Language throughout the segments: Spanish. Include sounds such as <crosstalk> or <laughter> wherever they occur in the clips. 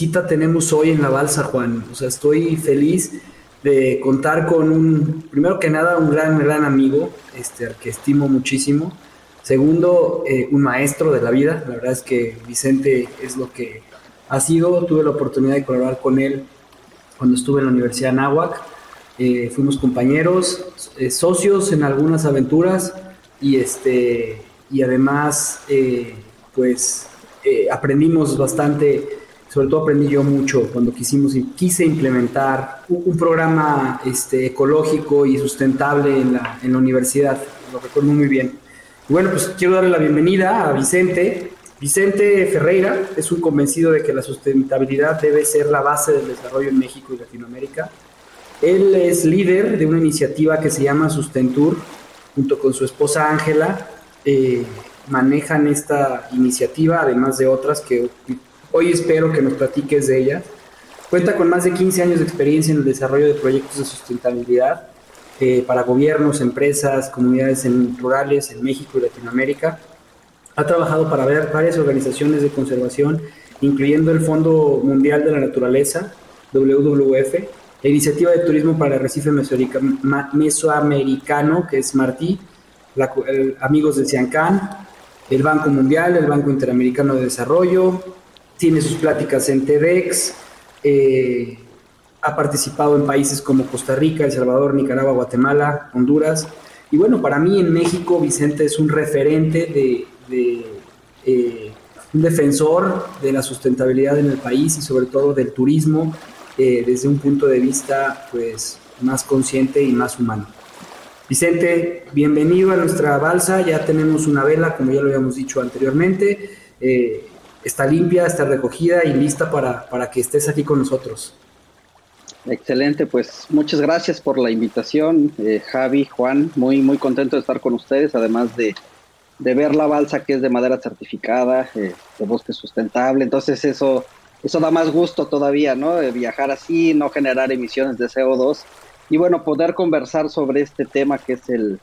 Visita tenemos hoy en la balsa, Juan. O sea, estoy feliz de contar con un, primero que nada, un gran, gran amigo, este, al que estimo muchísimo. Segundo, eh, un maestro de la vida. La verdad es que Vicente es lo que ha sido. Tuve la oportunidad de colaborar con él cuando estuve en la Universidad de Anáhuac. Eh, fuimos compañeros, eh, socios en algunas aventuras y, este, y además, pues eh, aprendimos bastante, sobre todo aprendí yo mucho cuando quisimos, quise implementar un, programa este, ecológico y sustentable en la, en la universidad, lo recuerdo muy bien. Bueno, pues quiero darle la bienvenida a Vicente. Vicente Ferreira es un convencido de que la sustentabilidad debe ser la base del desarrollo en México y Latinoamérica. Él es líder de una iniciativa que se llama Sustentur, junto con su esposa Ángela. Eh, manejan esta iniciativa, además de otras que hoy espero que nos platiques de ellas. Cuenta con más de 15 años de experiencia en el desarrollo de proyectos de sustentabilidad eh, para gobiernos, empresas, comunidades rurales en México y Latinoamérica. Ha trabajado para ver varias organizaciones de conservación, incluyendo el Fondo Mundial de la Naturaleza, WWF, la Iniciativa de Turismo para el Recife Mesoamericano, que es Martí, Amigos de Ciancán, el Banco Mundial, el Banco Interamericano de Desarrollo, tiene sus pláticas en TEDx, eh, ha participado en países como Costa Rica, El Salvador, Nicaragua, Guatemala, Honduras. Y bueno, para mí en México Vicente es un referente de, eh, un defensor de la sustentabilidad en el país y sobre todo del turismo eh, desde un punto de vista pues más consciente y más humano. Vicente, bienvenido a nuestra balsa. Ya tenemos una vela, como ya lo habíamos dicho anteriormente. Eh, está limpia, está recogida y lista para, para, que estés aquí con nosotros. Excelente, pues muchas gracias por la invitación, eh, Javi, Juan. Muy, muy contento de estar con ustedes, además de, de ver la balsa que es de madera certificada, eh, de bosque sustentable. Entonces, eso, eso da más gusto todavía, ¿no? De viajar así, no generar emisiones de CO2 y bueno, poder conversar sobre este tema que es el,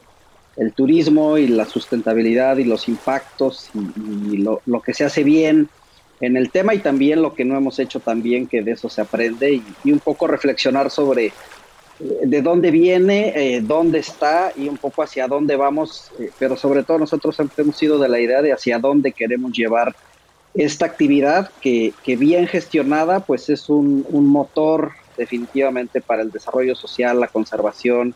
turismo y la sustentabilidad y los impactos y, lo, que se hace bien en el tema y también lo que no hemos hecho también, que de eso se aprende y, un poco reflexionar sobre eh, de dónde viene, eh, dónde está y un poco hacia dónde vamos, eh, pero sobre todo nosotros hemos sido de la idea de hacia dónde queremos llevar esta actividad que, que bien gestionada pues es un, un motor definitivamente para el desarrollo social, la conservación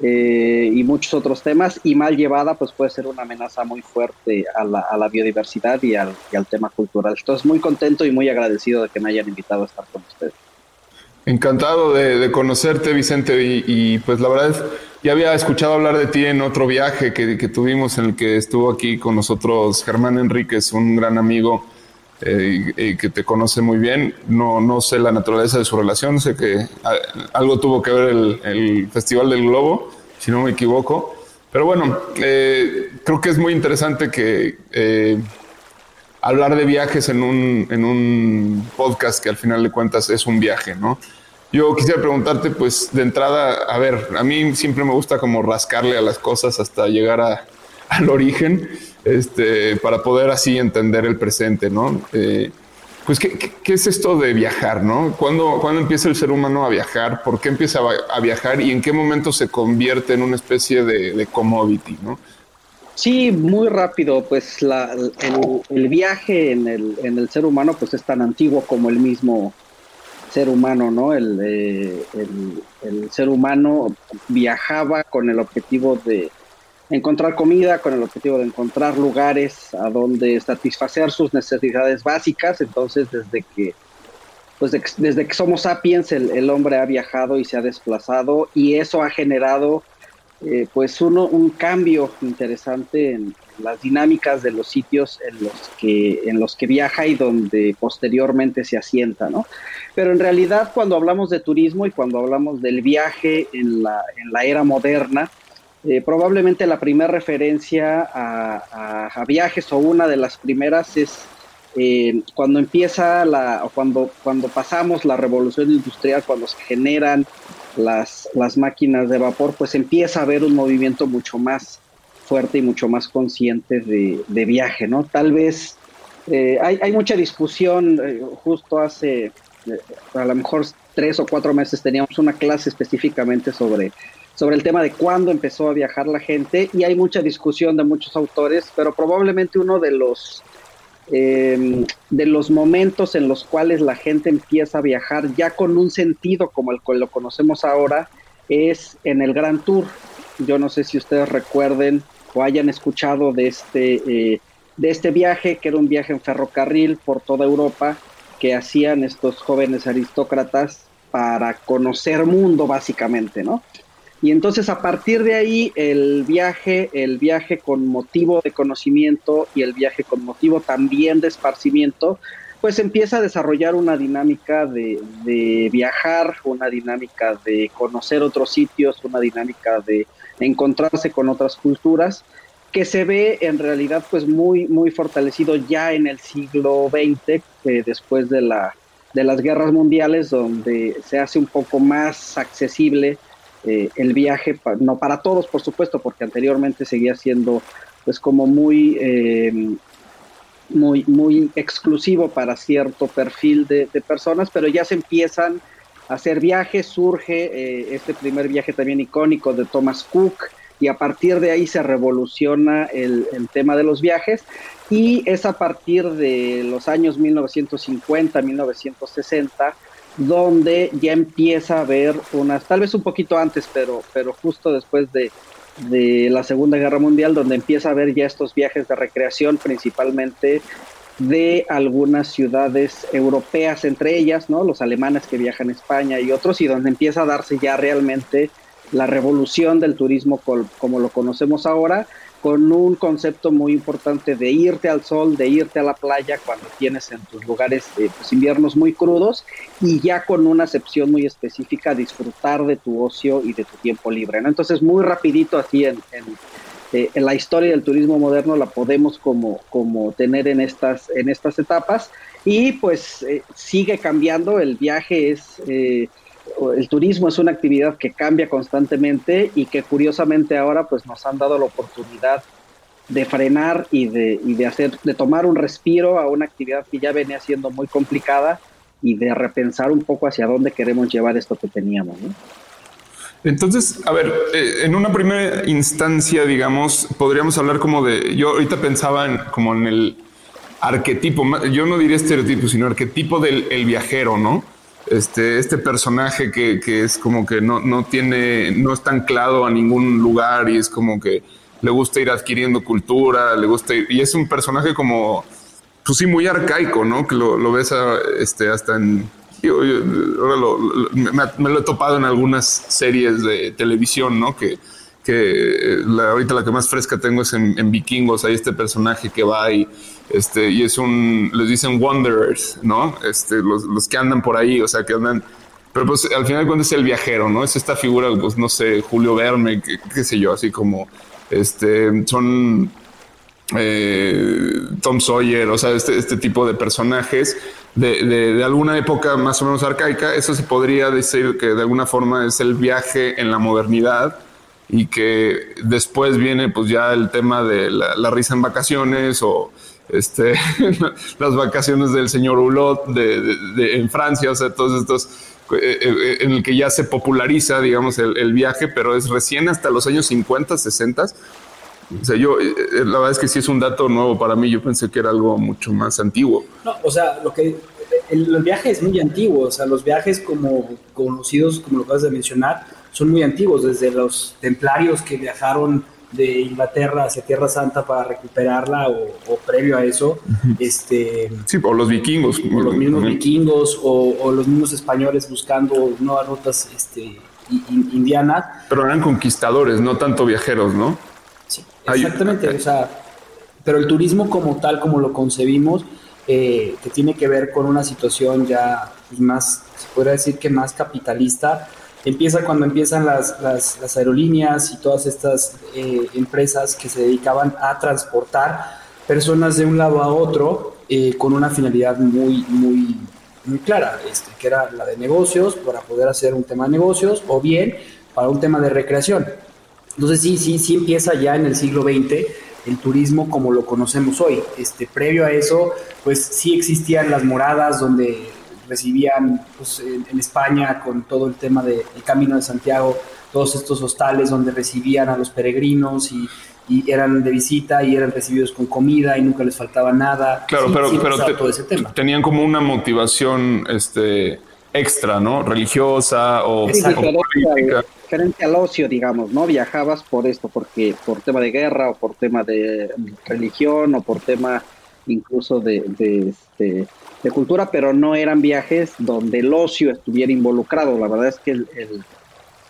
eh, y muchos otros temas, y mal llevada pues puede ser una amenaza muy fuerte a la, biodiversidad y al, tema cultural. Entonces muy contento y muy agradecido de que me hayan invitado a estar con ustedes. Encantado de, conocerte, Vicente, y, pues la verdad es, ya había escuchado hablar de ti en otro viaje que, que, tuvimos en el que estuvo aquí con nosotros Germán Enríquez, un gran amigo eh, y, que te conoce muy bien. No, no sé la naturaleza de su relación, sé que ah, algo tuvo que ver el, Festival del Globo, si no me equivoco. Pero bueno, eh, creo que es muy interesante que eh, hablar de viajes en un, en un podcast que al final de cuentas es un viaje, ¿no? Yo quisiera preguntarte, pues de entrada, a ver, a mí siempre me gusta como rascarle a las cosas hasta llegar a, al origen, este, para poder así entender el presente, ¿no? Eh, pues, ¿qué, ¿qué, es esto de viajar, no? ¿Cuándo, ¿Cuándo, empieza el ser humano a viajar? ¿Por qué empieza a, viajar? ¿Y en qué momento se convierte en una especie de, de commodity, no? Sí, muy rápido, pues la, el, viaje en el, en el ser humano pues es tan antiguo como el mismo ser humano, ¿no? El, eh, el, ser humano viajaba con el objetivo de encontrar comida, con el objetivo de encontrar lugares a donde satisfacer sus necesidades básicas. Entonces, desde que, pues desde que somos sapiens, el, hombre ha viajado y se ha desplazado y eso ha generado, eh, pues, uno, un cambio interesante en las dinámicas de los sitios en los que en los que viaja y donde posteriormente se asienta, ¿no? Pero en realidad, cuando hablamos de turismo y cuando hablamos del viaje en la, en la era moderna, eh, probablemente la primera referencia a, viajes o una de las primeras es eh, cuando empieza la, o cuando, cuando pasamos la revolución industrial, cuando se generan las, las máquinas de vapor, pues empieza a haber un movimiento mucho más fuerte y mucho más consciente de, viaje, ¿no? Tal vez eh, hay, hay, mucha discusión, justo hace a lo mejor tres o cuatro meses teníamos una clase específicamente sobre sobre el tema de cuándo empezó a viajar la gente y hay mucha discusión de muchos autores, pero probablemente uno de los em, de los momentos en los cuales la gente empieza a viajar ya con un sentido como el que lo conocemos ahora es en el Gran Tour. Yo no sé si ustedes recuerden o hayan escuchado de este eh, de este viaje que era un viaje en ferrocarril por toda Europa que hacían estos jóvenes aristócratas para conocer mundo básicamente, ¿no? Y entonces a partir de ahí el viaje, el viaje con motivo de conocimiento y el viaje con motivo también de esparcimiento, pues empieza a desarrollar una dinámica de, de viajar, una dinámica de conocer otros sitios, una dinámica de encontrarse con otras culturas, que se ve en realidad pues muy, muy fortalecido ya en el siglo XX, eh, después de, la, de las guerras mundiales, donde se hace un poco más accesible eh, el viaje, no para todos, por supuesto, porque anteriormente seguía siendo pues como muy, eh, muy, muy exclusivo para cierto perfil de, personas, pero ya se empiezan a hacer viajes, surge eh, este primer viaje también icónico de Thomas Cook, y a partir de ahí se revoluciona el, el, tema de los viajes y es a partir de los años 1950, 1960 donde ya empieza a haber unas, tal vez un poquito antes, pero, pero justo después de, la Segunda Guerra Mundial, donde empieza a haber ya estos viajes de recreación, principalmente de algunas ciudades europeas, entre ellas, ¿no? Los alemanes que viajan a España y otros, y donde empieza a darse ya realmente la revolución del turismo como lo conocemos ahora, con un concepto muy importante de irte al sol, de irte a la playa cuando tienes en tus lugares eh, pues, inviernos muy crudos y ya con una acepción muy específica disfrutar de tu ocio y de tu tiempo libre. Entonces muy rapidito así en, eh, en, la historia del turismo moderno la podemos como, como tener en estas, en estas etapas y pues eh, sigue cambiando, el viaje es el turismo es una actividad que cambia constantemente y que curiosamente ahora pues nos han dado la oportunidad de frenar y de, de hacer, de tomar un respiro a una actividad que ya venía siendo muy complicada y de repensar un poco hacia dónde queremos llevar esto que teníamos. Entonces, a ver, eh, en una primera instancia, digamos, podríamos hablar como de, yo ahorita pensaba en, como en el arquetipo, yo no diría estereotipo, sino arquetipo del viajero, ¿no? Este, este personaje que, que, es como que no, no tiene, no está anclado a ningún lugar y es como que le gusta ir adquiriendo cultura, le gusta ir, y es un personaje como, pues sí, muy arcaico, ¿no? Que lo, ves este, hasta en, ahora lo, me, lo he topado en algunas series de televisión, ¿no? Que, que la, ahorita la que más fresca tengo es en, Vikingos, hay este personaje que va y, este, y es un, les dicen wanderers, ¿no? Este, los, los que andan por ahí, o sea, que andan pero pues al final cuando es el viajero, ¿no? Es esta figura, pues no sé, Julio Verne, qué, sé yo, así como, este, son eh, Tom Sawyer, o sea, este, este tipo de personajes de, de, alguna época más o menos arcaica, eso se podría decir que de alguna forma es el viaje en la modernidad y que después viene pues ya el tema de la, risa en vacaciones o este, <laughs> las vacaciones del señor Hulot de, en Francia, o sea, todos estos eh, eh, en el que ya se populariza, digamos, el, viaje, pero es recién hasta los años 50, 60. O sea, yo, eh, la verdad es que sí es un dato nuevo para mí. Yo pensé que era algo mucho más antiguo. No, o sea, lo que el, viaje es muy antiguo. O sea, los viajes como conocidos, como lo acabas de mencionar, son muy antiguos. Desde los templarios que viajaron de Inglaterra hacia Tierra Santa para recuperarla o, previo a eso, este... Sí, o los vikingos. O los mismos vikingos o, los mismos españoles buscando nuevas rutas este, indianas. Pero eran conquistadores, no tanto viajeros, ¿no? Sí, exactamente. o sea, pero el turismo como tal, como lo concebimos, eh, que tiene que ver con una situación ya pues, más, se podría decir que más capitalista, empieza cuando empiezan las, las, aerolíneas y todas estas eh, empresas que se dedicaban a transportar personas de un lado a otro eh, con una finalidad muy, muy, muy clara, este, que era la de negocios, para poder hacer un tema de negocios, o bien para un tema de recreación. Entonces sí, sí, sí empieza ya en el siglo XX el turismo como lo conocemos hoy. Este, previo a eso, pues sí existían las moradas donde recibían pues, en, España con todo el tema del Camino de Santiago, todos estos hostales donde recibían a los peregrinos y, eran de visita y eran recibidos con comida y nunca les faltaba nada. Claro, pero, pero todo ese tema. tenían como una motivación este, extra, ¿no? Religiosa o, política. Diferente al ocio, digamos, ¿no? Viajabas por esto, porque por tema de guerra o por tema de religión o por tema incluso de, de este, de cultura, pero no eran viajes donde el ocio estuviera involucrado. La verdad es que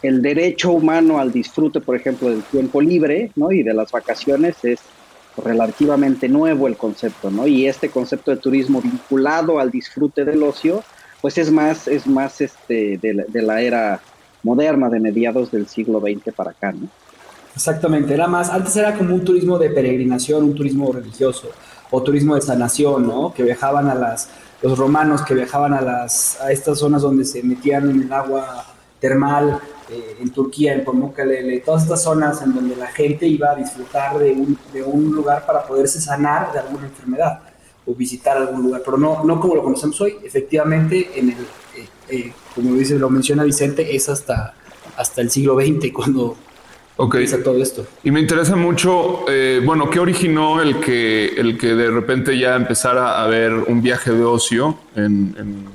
el, derecho humano al disfrute, por ejemplo, del tiempo libre ¿no? y de las vacaciones es relativamente nuevo el concepto, ¿no? Y este concepto de turismo vinculado al disfrute del ocio, pues es más, es más este, de, la, de la era moderna, de mediados del siglo XX para acá, ¿no? Exactamente, era más, antes era como un turismo de peregrinación, un turismo religioso o turismo de sanación, ¿no? Que viajaban a las, los romanos que viajaban a las, a estas zonas donde se metían en el agua termal, eh, en Turquía, en Pamukkale, todas estas zonas en donde la gente iba a disfrutar de un, de un lugar para poderse sanar de alguna enfermedad o visitar algún lugar, pero no, no como lo conocemos hoy. Efectivamente, en el, eh, eh, como dice, lo menciona Vicente, es hasta, hasta el siglo XX cuando Ok. todo esto. Y me interesa mucho, eh, bueno, ¿qué originó el que, el que de repente ya empezara a haber un viaje de ocio en,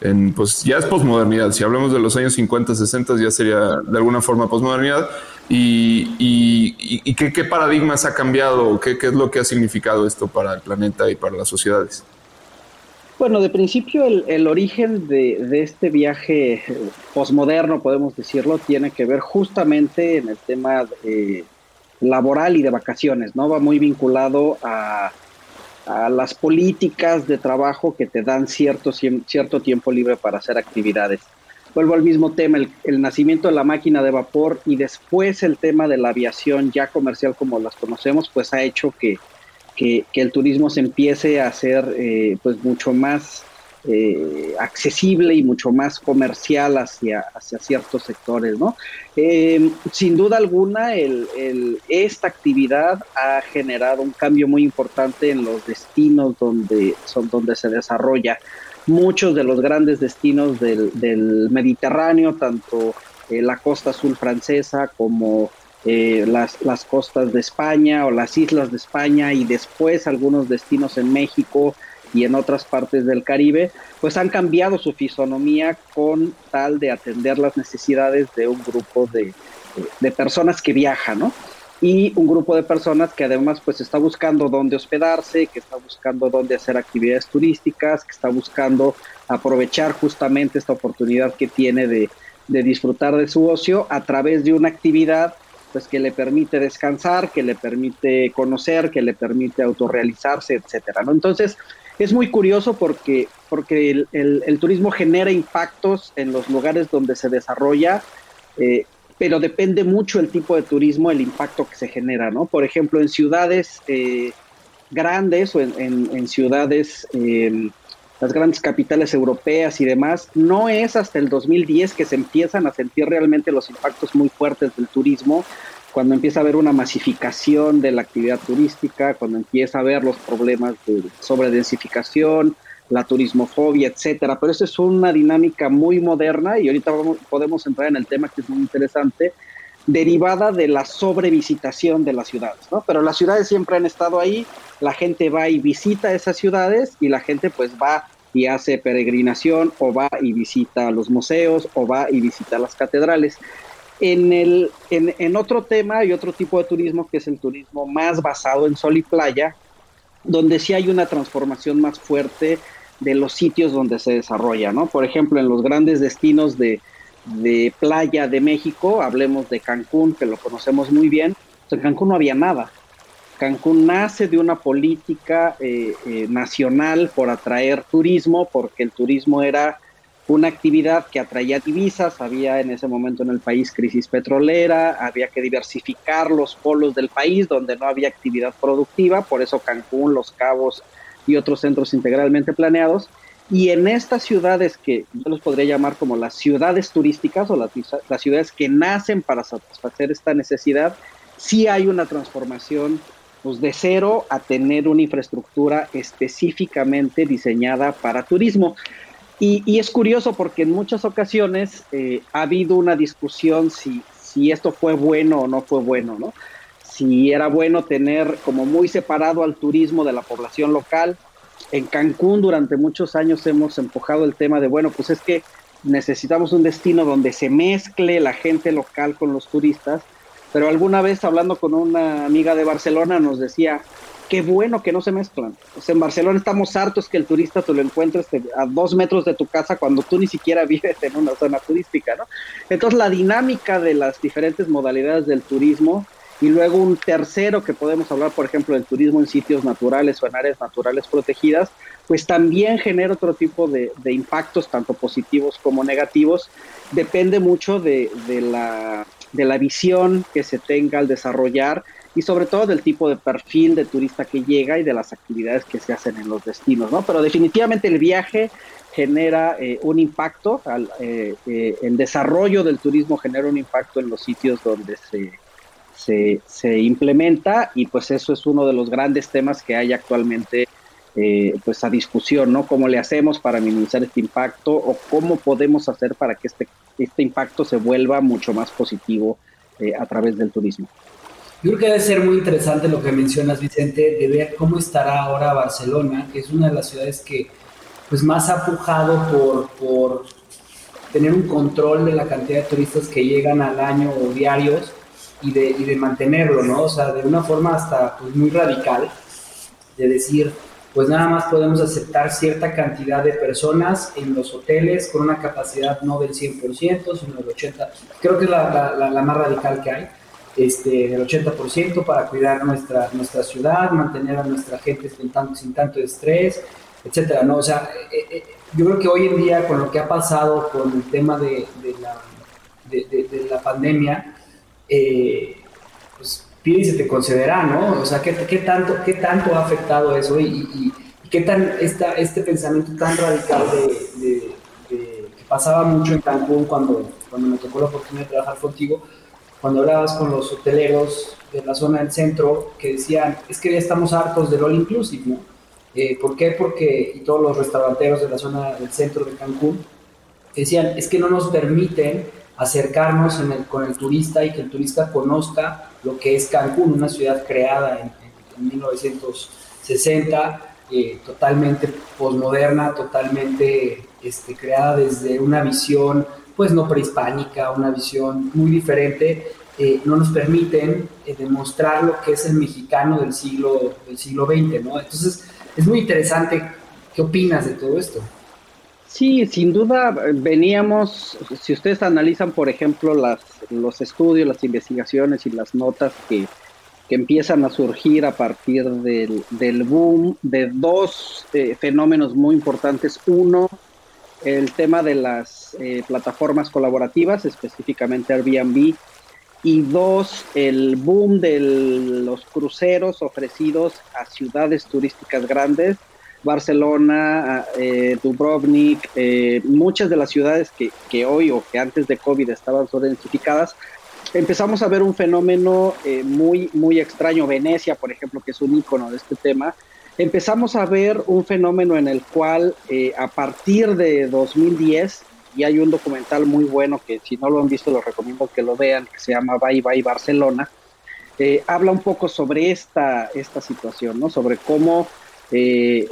en, pues ya es posmodernidad. Si hablamos de los años 50, 60, ya sería de alguna forma posmodernidad. ¿Y, y, y qué, qué, paradigmas ha cambiado? ¿Qué, ¿Qué es lo que ha significado esto para el planeta y para las sociedades? Bueno, de principio el, origen de, este viaje posmoderno, podemos decirlo, tiene que ver justamente en el tema laboral y de vacaciones, ¿no? Va muy vinculado a, las políticas de trabajo que te dan cierto, cierto tiempo libre para hacer actividades. Vuelvo al mismo tema, el, nacimiento de la máquina de vapor y después el tema de la aviación ya comercial como las conocemos, pues ha hecho que, que, el turismo se empiece a hacer eh, pues mucho más eh, accesible y mucho más comercial hacia, hacia ciertos sectores, ¿no? Eh, sin duda alguna, el, esta actividad ha generado un cambio muy importante en los destinos donde, son, donde se desarrolla. Muchos de los grandes destinos del, Mediterráneo, tanto la costa azul francesa como eh, las, las costas de España o las islas de España y después algunos destinos en México y en otras partes del Caribe, pues han cambiado su fisonomía con tal de atender las necesidades de un grupo de, de, personas que viajan, ¿no? Y un grupo de personas que además pues está buscando dónde hospedarse, que está buscando dónde hacer actividades turísticas, que está buscando aprovechar justamente esta oportunidad que tiene de, de disfrutar de su ocio a través de una actividad pues que le permite descansar, que le permite conocer, que le permite autorrealizarse, etcétera, ¿no? Entonces, es muy curioso porque, porque el, turismo genera impactos en los lugares donde se desarrolla, eh, pero depende mucho el tipo de turismo, el impacto que se genera, ¿no? Por ejemplo, en ciudades eh, grandes o en, en, ciudades, eh, las grandes capitales europeas y demás, no es hasta el 2010 que se empiezan a sentir realmente los impactos muy fuertes del turismo, cuando empieza a haber una masificación de la actividad turística, cuando empieza a haber los problemas de sobredensificación, la turismofobia, etcétera. Pero eso es una dinámica muy moderna y ahorita podemos entrar en el tema que es muy interesante, derivada de la sobrevisitación de las ciudades, ¿no? Pero las ciudades siempre han estado ahí, la gente va y visita esas ciudades y la gente pues va y hace peregrinación o va y visita los museos o va y visita las catedrales. En, el, en, otro tema y otro tipo de turismo que es el turismo más basado en sol y playa, donde sí hay una transformación más fuerte de los sitios donde se desarrolla, ¿no? Por ejemplo, en los grandes destinos de, de playa de México, hablemos de Cancún, que lo conocemos muy bien, pues en Cancún no había nada. Cancún nace de una política eh, eh, nacional por atraer turismo, porque el turismo era una actividad que atraía divisas, había en ese momento en el país crisis petrolera, había que diversificar los polos del país donde no había actividad productiva, por eso Cancún, Los Cabos y otros centros integralmente planeados, y en estas ciudades que yo los podría llamar como las ciudades turísticas o las, las ciudades que nacen para satisfacer esta necesidad, sí hay una transformación pues, de cero a tener una infraestructura específicamente diseñada para turismo. Y, es curioso porque en muchas ocasiones eh, ha habido una discusión si, si esto fue bueno o no fue bueno, ¿no? Si era bueno tener como muy separado al turismo de la población local, en Cancún durante muchos años hemos empujado el tema de, bueno, pues es que necesitamos un destino donde se mezcle la gente local con los turistas, pero alguna vez hablando con una amiga de Barcelona nos decía, qué bueno que no se mezclan. O sea, en Barcelona estamos hartos que el turista te lo encuentres a dos metros de tu casa cuando tú ni siquiera <laughs> vives en una zona turística, ¿no? Entonces la dinámica de las diferentes modalidades del turismo y luego un tercero que podemos hablar, por ejemplo, del turismo en sitios naturales o en áreas naturales protegidas, pues también genera otro tipo de, impactos, tanto positivos como negativos. Depende mucho de, la, de la visión que se tenga al desarrollar y sobre todo del tipo de perfil de turista que llega y de las actividades que se hacen en los destinos, ¿no? Pero definitivamente el viaje genera eh, un impacto, al, eh, eh, el desarrollo del turismo genera un impacto en los sitios donde se, se, se, implementa y pues eso es uno de los grandes temas que hay actualmente eh, pues a discusión, ¿no? ¿Cómo le hacemos para minimizar este impacto o cómo podemos hacer para que este, este impacto se vuelva mucho más positivo eh, a través del turismo? Yo creo que debe ser muy interesante lo que mencionas, Vicente, de ver cómo estará ahora Barcelona, que es una de las ciudades que pues más ha pujado por, por tener un control de la cantidad de turistas que llegan al año o diarios y de, y de mantenerlo, ¿no? O sea, de una forma hasta pues, muy radical, de decir, pues nada más podemos aceptar cierta cantidad de personas en los hoteles con una capacidad no del 100%, sino del 80%, creo que es la, más radical que hay, este, del 80% para cuidar nuestra, nuestra ciudad, mantener a nuestra gente sin tanto, sin tanto estrés, etcétera, ¿no? O sea, eh, eh, yo creo que hoy en día con lo que ha pasado con el tema de, la, de, de, la pandemia, eh, pide y se te concederá, ¿no? O sea, ¿qué, qué, tanto, qué tanto ha afectado eso y, y, qué tan esta, este pensamiento tan radical de, que pasaba mucho en Cancún cuando, cuando me tocó la oportunidad de trabajar contigo, cuando hablabas con los hoteleros de la zona del centro que decían, es que ya estamos hartos del all inclusive, ¿no? Eh, ¿Por qué? Porque, y todos los restauranteros de la zona del centro de Cancún decían, es que no nos permiten acercarnos con el turista y que el turista conozca lo que es Cancún, una ciudad creada en, 1960, eh, totalmente posmoderna, totalmente este, creada desde una visión pues no prehispánica, una visión muy diferente, eh, no nos permiten eh, demostrar lo que es el mexicano del siglo, del siglo XX, ¿no? Entonces, es muy interesante. ¿Qué opinas de todo esto? Sí, sin duda veníamos, si ustedes analizan, por ejemplo, las, los estudios, las investigaciones y las notas que, empiezan a surgir a partir del, boom de dos eh, fenómenos muy importantes. Uno, el tema de las eh, plataformas colaborativas, específicamente Airbnb, y dos, el boom de los cruceros ofrecidos a ciudades turísticas grandes, Barcelona, eh, Dubrovnik, eh, muchas de las ciudades que, que, hoy o que antes de COVID estaban identificadas, empezamos a ver un fenómeno eh, muy, muy extraño. Venecia, por ejemplo, que es un icono de este tema, empezamos a ver un fenómeno en el cual a partir de 2010 y hay un documental muy bueno que si no lo han visto, lo recomiendo que lo vean, que se llama Bye Bye Barcelona. Habla un poco sobre esta, esta situación, ¿no? Sobre cómo eh,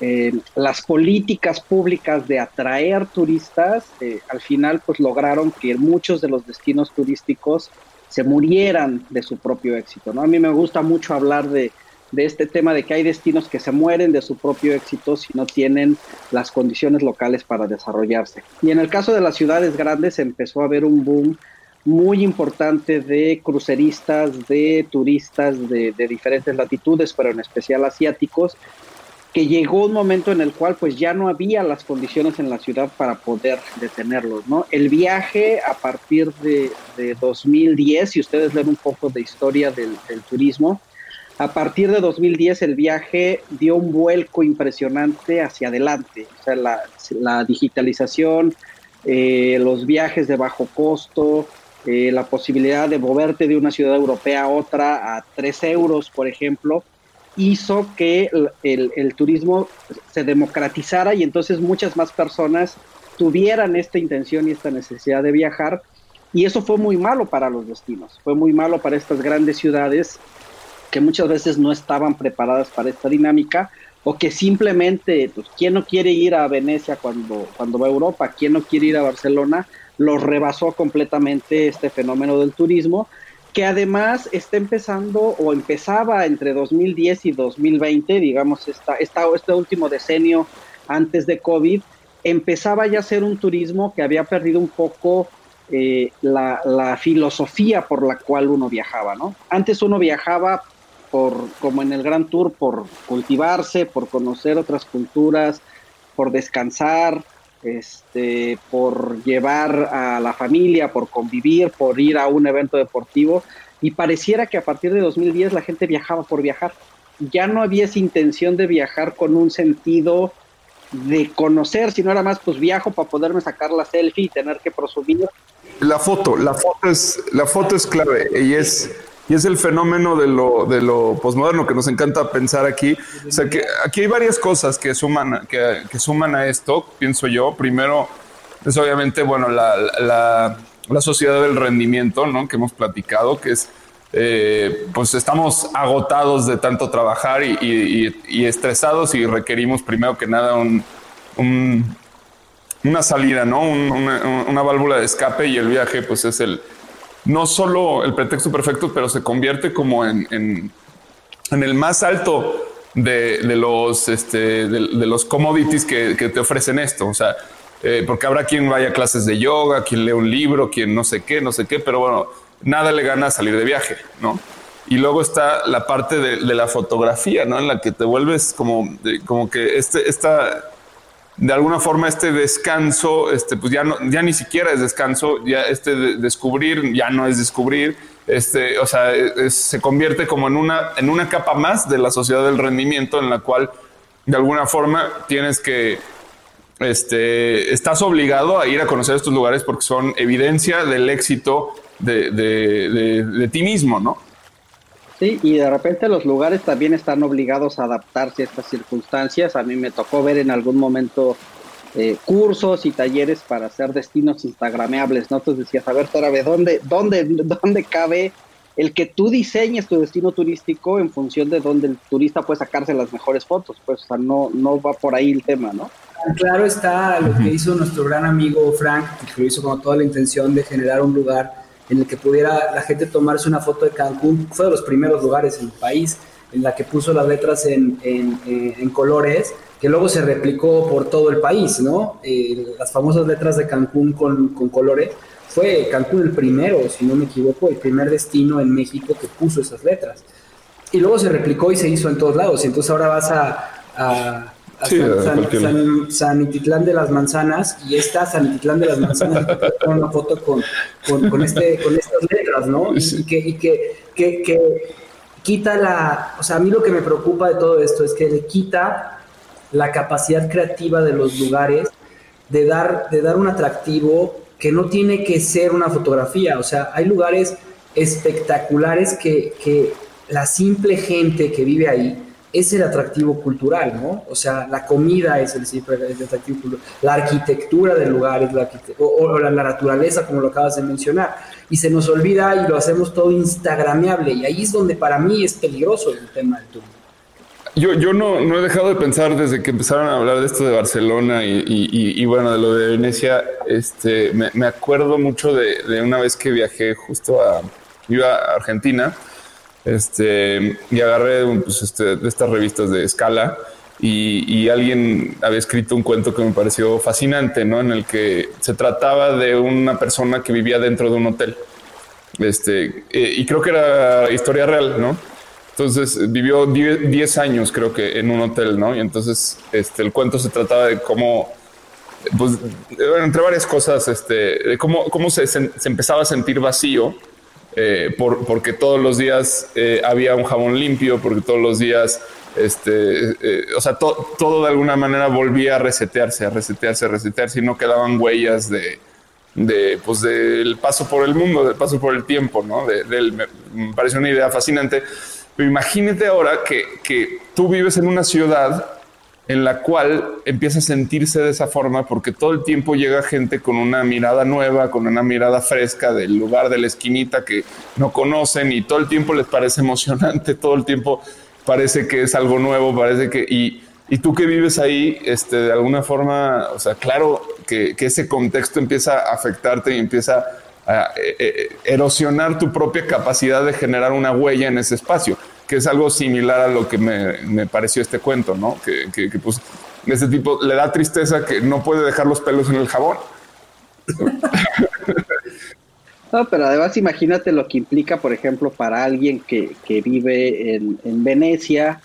eh, las políticas públicas de atraer turistas al final pues lograron que muchos de los destinos turísticos se murieran de su propio éxito, ¿no? A mí me gusta mucho hablar de, de este tema de que hay destinos que se mueren de su propio éxito si no tienen las condiciones locales para desarrollarse. Y en el caso de las ciudades grandes empezó a haber un boom muy importante de cruceristas, de turistas de, diferentes latitudes, pero en especial asiáticos, que llegó un momento en el cual pues ya no había las condiciones en la ciudad para poder detenerlos, ¿no? El viaje a partir de, 2010, si ustedes leen un poco de historia del turismo, a partir de 2010 el viaje dio un vuelco impresionante hacia adelante. O sea, la, digitalización, eh, los viajes de bajo costo, eh, la posibilidad de moverte de una ciudad europea a otra a 3 euros, por ejemplo, hizo que el, el turismo se democratizara y entonces muchas más personas tuvieran esta intención y esta necesidad de viajar. Y eso fue muy malo para los destinos, fue muy malo para estas grandes ciudades que muchas veces no estaban preparadas para esta dinámica o que simplemente, pues, ¿quién no quiere ir a Venecia cuando, cuando va a Europa? ¿Quién no quiere ir a Barcelona? Lo rebasó completamente este fenómeno del turismo, que además está empezando o empezaba entre 2010 y 2020, digamos, esta, esta, este último decenio antes de COVID, empezaba ya a ser un turismo que había perdido un poco eh, la, la, filosofía por la cual uno viajaba, ¿no? Antes uno viajaba por, como en el Gran Tour, por cultivarse, por conocer otras culturas, por descansar, este, por llevar a la familia, por convivir, por ir a un evento deportivo. Y pareciera que a partir de 2010 la gente viajaba por viajar. Ya no había esa intención de viajar con un sentido de conocer, sino era más, pues viajo para poderme sacar la selfie y tener que presumir. La foto, la foto es, la foto es clave y es y es el fenómeno de lo, de lo posmoderno que nos encanta pensar aquí. O sea, que aquí hay varias cosas que suman, que, que suman a esto, pienso yo. Primero, es obviamente, bueno, la, la, la sociedad del rendimiento, ¿no? Que hemos platicado, que es, eh, pues estamos agotados de tanto trabajar y, y, estresados y requerimos primero que nada un, un una salida, ¿no? una, una válvula de escape y el viaje, pues es el, no solo el pretexto perfecto, pero se convierte como en, en, el más alto de, los, este, de, los commodities que, te ofrecen esto. O sea, eh, porque habrá quien vaya a clases de yoga, quien lee un libro, quien no sé qué, no sé qué, pero bueno, nada le gana salir de viaje, ¿no? Y luego está la parte de, la fotografía, ¿no? En la que te vuelves como, como que este, esta de alguna forma este descanso, este, pues ya, no, ya ni siquiera es descanso, ya este descubrir ya no es descubrir, este, o sea, se convierte como en una, en una capa más de la sociedad del rendimiento en la cual de alguna forma tienes que, este, estás obligado a ir a conocer estos lugares porque son evidencia del éxito de, de, de ti mismo, ¿no? Sí, y de repente los lugares también están obligados a adaptarse a estas circunstancias. A mí me tocó ver en algún momento eh, cursos y talleres para hacer destinos instagrameables, ¿no? Entonces decías, a ver, Torabe, ¿dónde, dónde, ¿dónde cabe el que tú diseñes tu destino turístico en función de dónde el turista puede sacarse las mejores fotos? Pues, o sea, no, no va por ahí el tema, ¿no? Claro está lo que hizo nuestro gran amigo Frank, que lo hizo con toda la intención de generar un lugar en el que pudiera la gente tomarse una foto de Cancún. Fue de los primeros lugares en el país en la que puso las letras en, en, eh, colores, que luego se replicó por todo el país, ¿no? Eh, las famosas letras de Cancún con, con colores fue Cancún el primero, si no me equivoco, el primer destino en México que puso esas letras. Y luego se replicó y se hizo en todos lados. Y entonces ahora vas a, San, San, de las Manzanas y está San Ititlán de las Manzanas <laughs> con una foto con, con, este, con estas letras, ¿no? Y, que, y que, que, que, quita la... O sea, a mí lo que me preocupa de todo esto es que le quita la capacidad creativa de los lugares de dar, de dar un atractivo que no tiene que ser una fotografía. O sea, hay lugares espectaculares que, que la simple gente que vive ahí es el atractivo cultural, ¿no? O sea, la comida es el, atractivo cultural, la arquitectura del lugar es la o, la, naturaleza, como lo acabas de mencionar. Y se nos olvida y lo hacemos todo instagrameable. Y ahí es donde para mí es peligroso el tema del turismo. Yo, yo no, no, he dejado de pensar desde que empezaron a hablar de esto de Barcelona y, y, bueno, de lo de Venecia. Este, me, me acuerdo mucho de, de, una vez que viajé justo a, iba a Argentina este, y agarré pues, este, de estas revistas de escala y, alguien había escrito un cuento que me pareció fascinante, ¿no? En el que se trataba de una persona que vivía dentro de un hotel. Este, eh, y creo que era historia real, ¿no? Entonces vivió 10 años, creo que, en un hotel, ¿no? Y entonces este, el cuento se trataba de cómo, pues, entre varias cosas, este, de cómo, cómo se, se empezaba a sentir vacío eh, por, porque todos los días eh, había un jabón limpio, porque todos los días, este, eh, o sea, todo de alguna manera volvía a resetearse, a resetearse, a resetearse y no quedaban huellas de, de pues del paso por el mundo, del paso por el tiempo, ¿no? Me, me parece una idea fascinante. Pero imagínate ahora que, que tú vives en una ciudad en la cual empieza a sentirse de esa forma porque todo el tiempo llega gente con una mirada nueva, con una mirada fresca del lugar de la esquinita que no conocen y todo el tiempo les parece emocionante, todo el tiempo parece que es algo nuevo, parece que... Y, y tú que vives ahí, este, de alguna forma, o sea, claro que, que ese contexto empieza a afectarte y empieza a eh, eh, erosionar tu propia capacidad de generar una huella en ese espacio que es algo similar a lo que me, pareció este cuento, ¿no? Que, que, pues ese tipo le da tristeza que no puede dejar los pelos en el jabón. No, pero además imagínate lo que implica, por ejemplo, para alguien que, vive en, Venecia,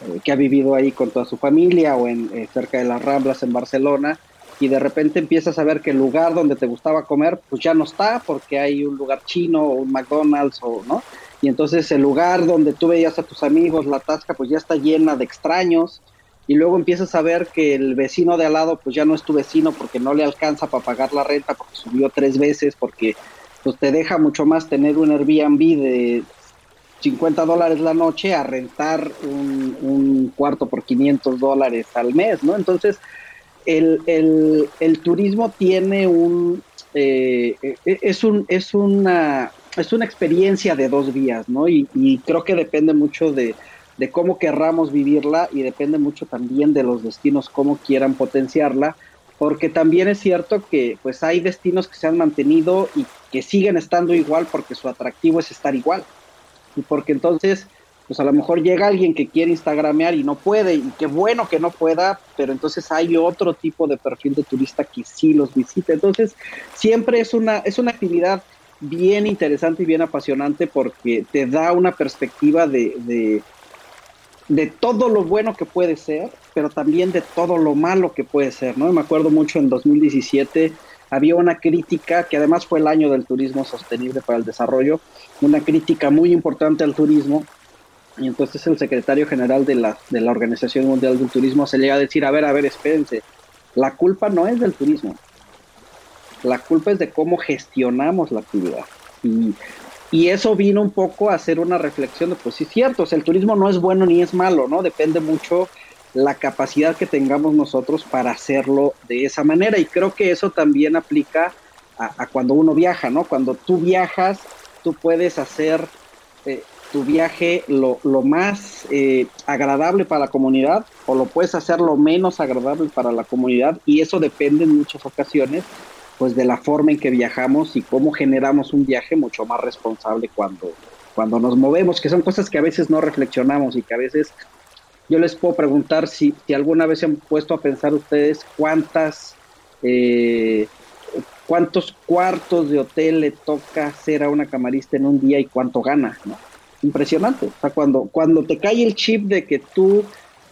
eh, que ha vivido ahí con toda su familia o en eh, cerca de las Ramblas en Barcelona, y de repente empiezas a ver que el lugar donde te gustaba comer, pues ya no está porque hay un lugar chino o un McDonald's o no y entonces el lugar donde tú veías a tus amigos, la tasca, pues ya está llena de extraños, y luego empiezas a ver que el vecino de al lado, pues ya no es tu vecino porque no le alcanza para pagar la renta, porque subió tres veces, porque pues te deja mucho más tener un Airbnb de 50 dólares la noche a rentar un, cuarto por 500 dólares al mes, ¿no? Entonces, el, el, turismo tiene un, eh, e, e, es, un, es una es una experiencia de dos vías, ¿no? Y, creo que depende mucho de, cómo querramos vivirla y depende mucho también de los destinos, cómo quieran potenciarla, porque también es cierto que pues hay destinos que se han mantenido y que siguen estando igual porque su atractivo es estar igual. Y porque entonces, pues a lo mejor llega alguien que quiere instagramear y no puede, y qué bueno que no pueda, pero entonces hay otro tipo de perfil de turista que sí los visita. Entonces, siempre es una, es una actividad bien interesante y bien apasionante porque te da una perspectiva de, de, todo lo bueno que puede ser, pero también de todo lo malo que puede ser, ¿no? Me acuerdo mucho en 2017 había una crítica, que además fue el año del turismo sostenible para el desarrollo, una crítica muy importante al turismo, y entonces el secretario general de la, de la Organización Mundial del Turismo se llega a decir, a ver, a ver, espérense, la culpa no es del turismo, la culpa es de cómo gestionamos la actividad. Y, eso vino un poco a hacer una reflexión de, pues sí, cierto, el turismo no es bueno ni es malo, ¿no? Depende mucho la capacidad que tengamos nosotros para hacerlo de esa manera. Y creo que eso también aplica a, cuando uno viaja, ¿no? Cuando tú viajas, tú puedes hacer eh, tu viaje lo, más eh, agradable para la comunidad o lo puedes hacer lo menos agradable para la comunidad y eso depende en muchas ocasiones pues de la forma en que viajamos y cómo generamos un viaje mucho más responsable cuando, cuando nos movemos, que son cosas que a veces no reflexionamos y que a veces yo les puedo preguntar si, alguna vez se han puesto a pensar ustedes cuántas, eh, cuántos cuartos de hotel le toca hacer a una camarista en un día y cuánto gana, ¿no? Impresionante. O sea, cuando, cuando te cae el chip de que tú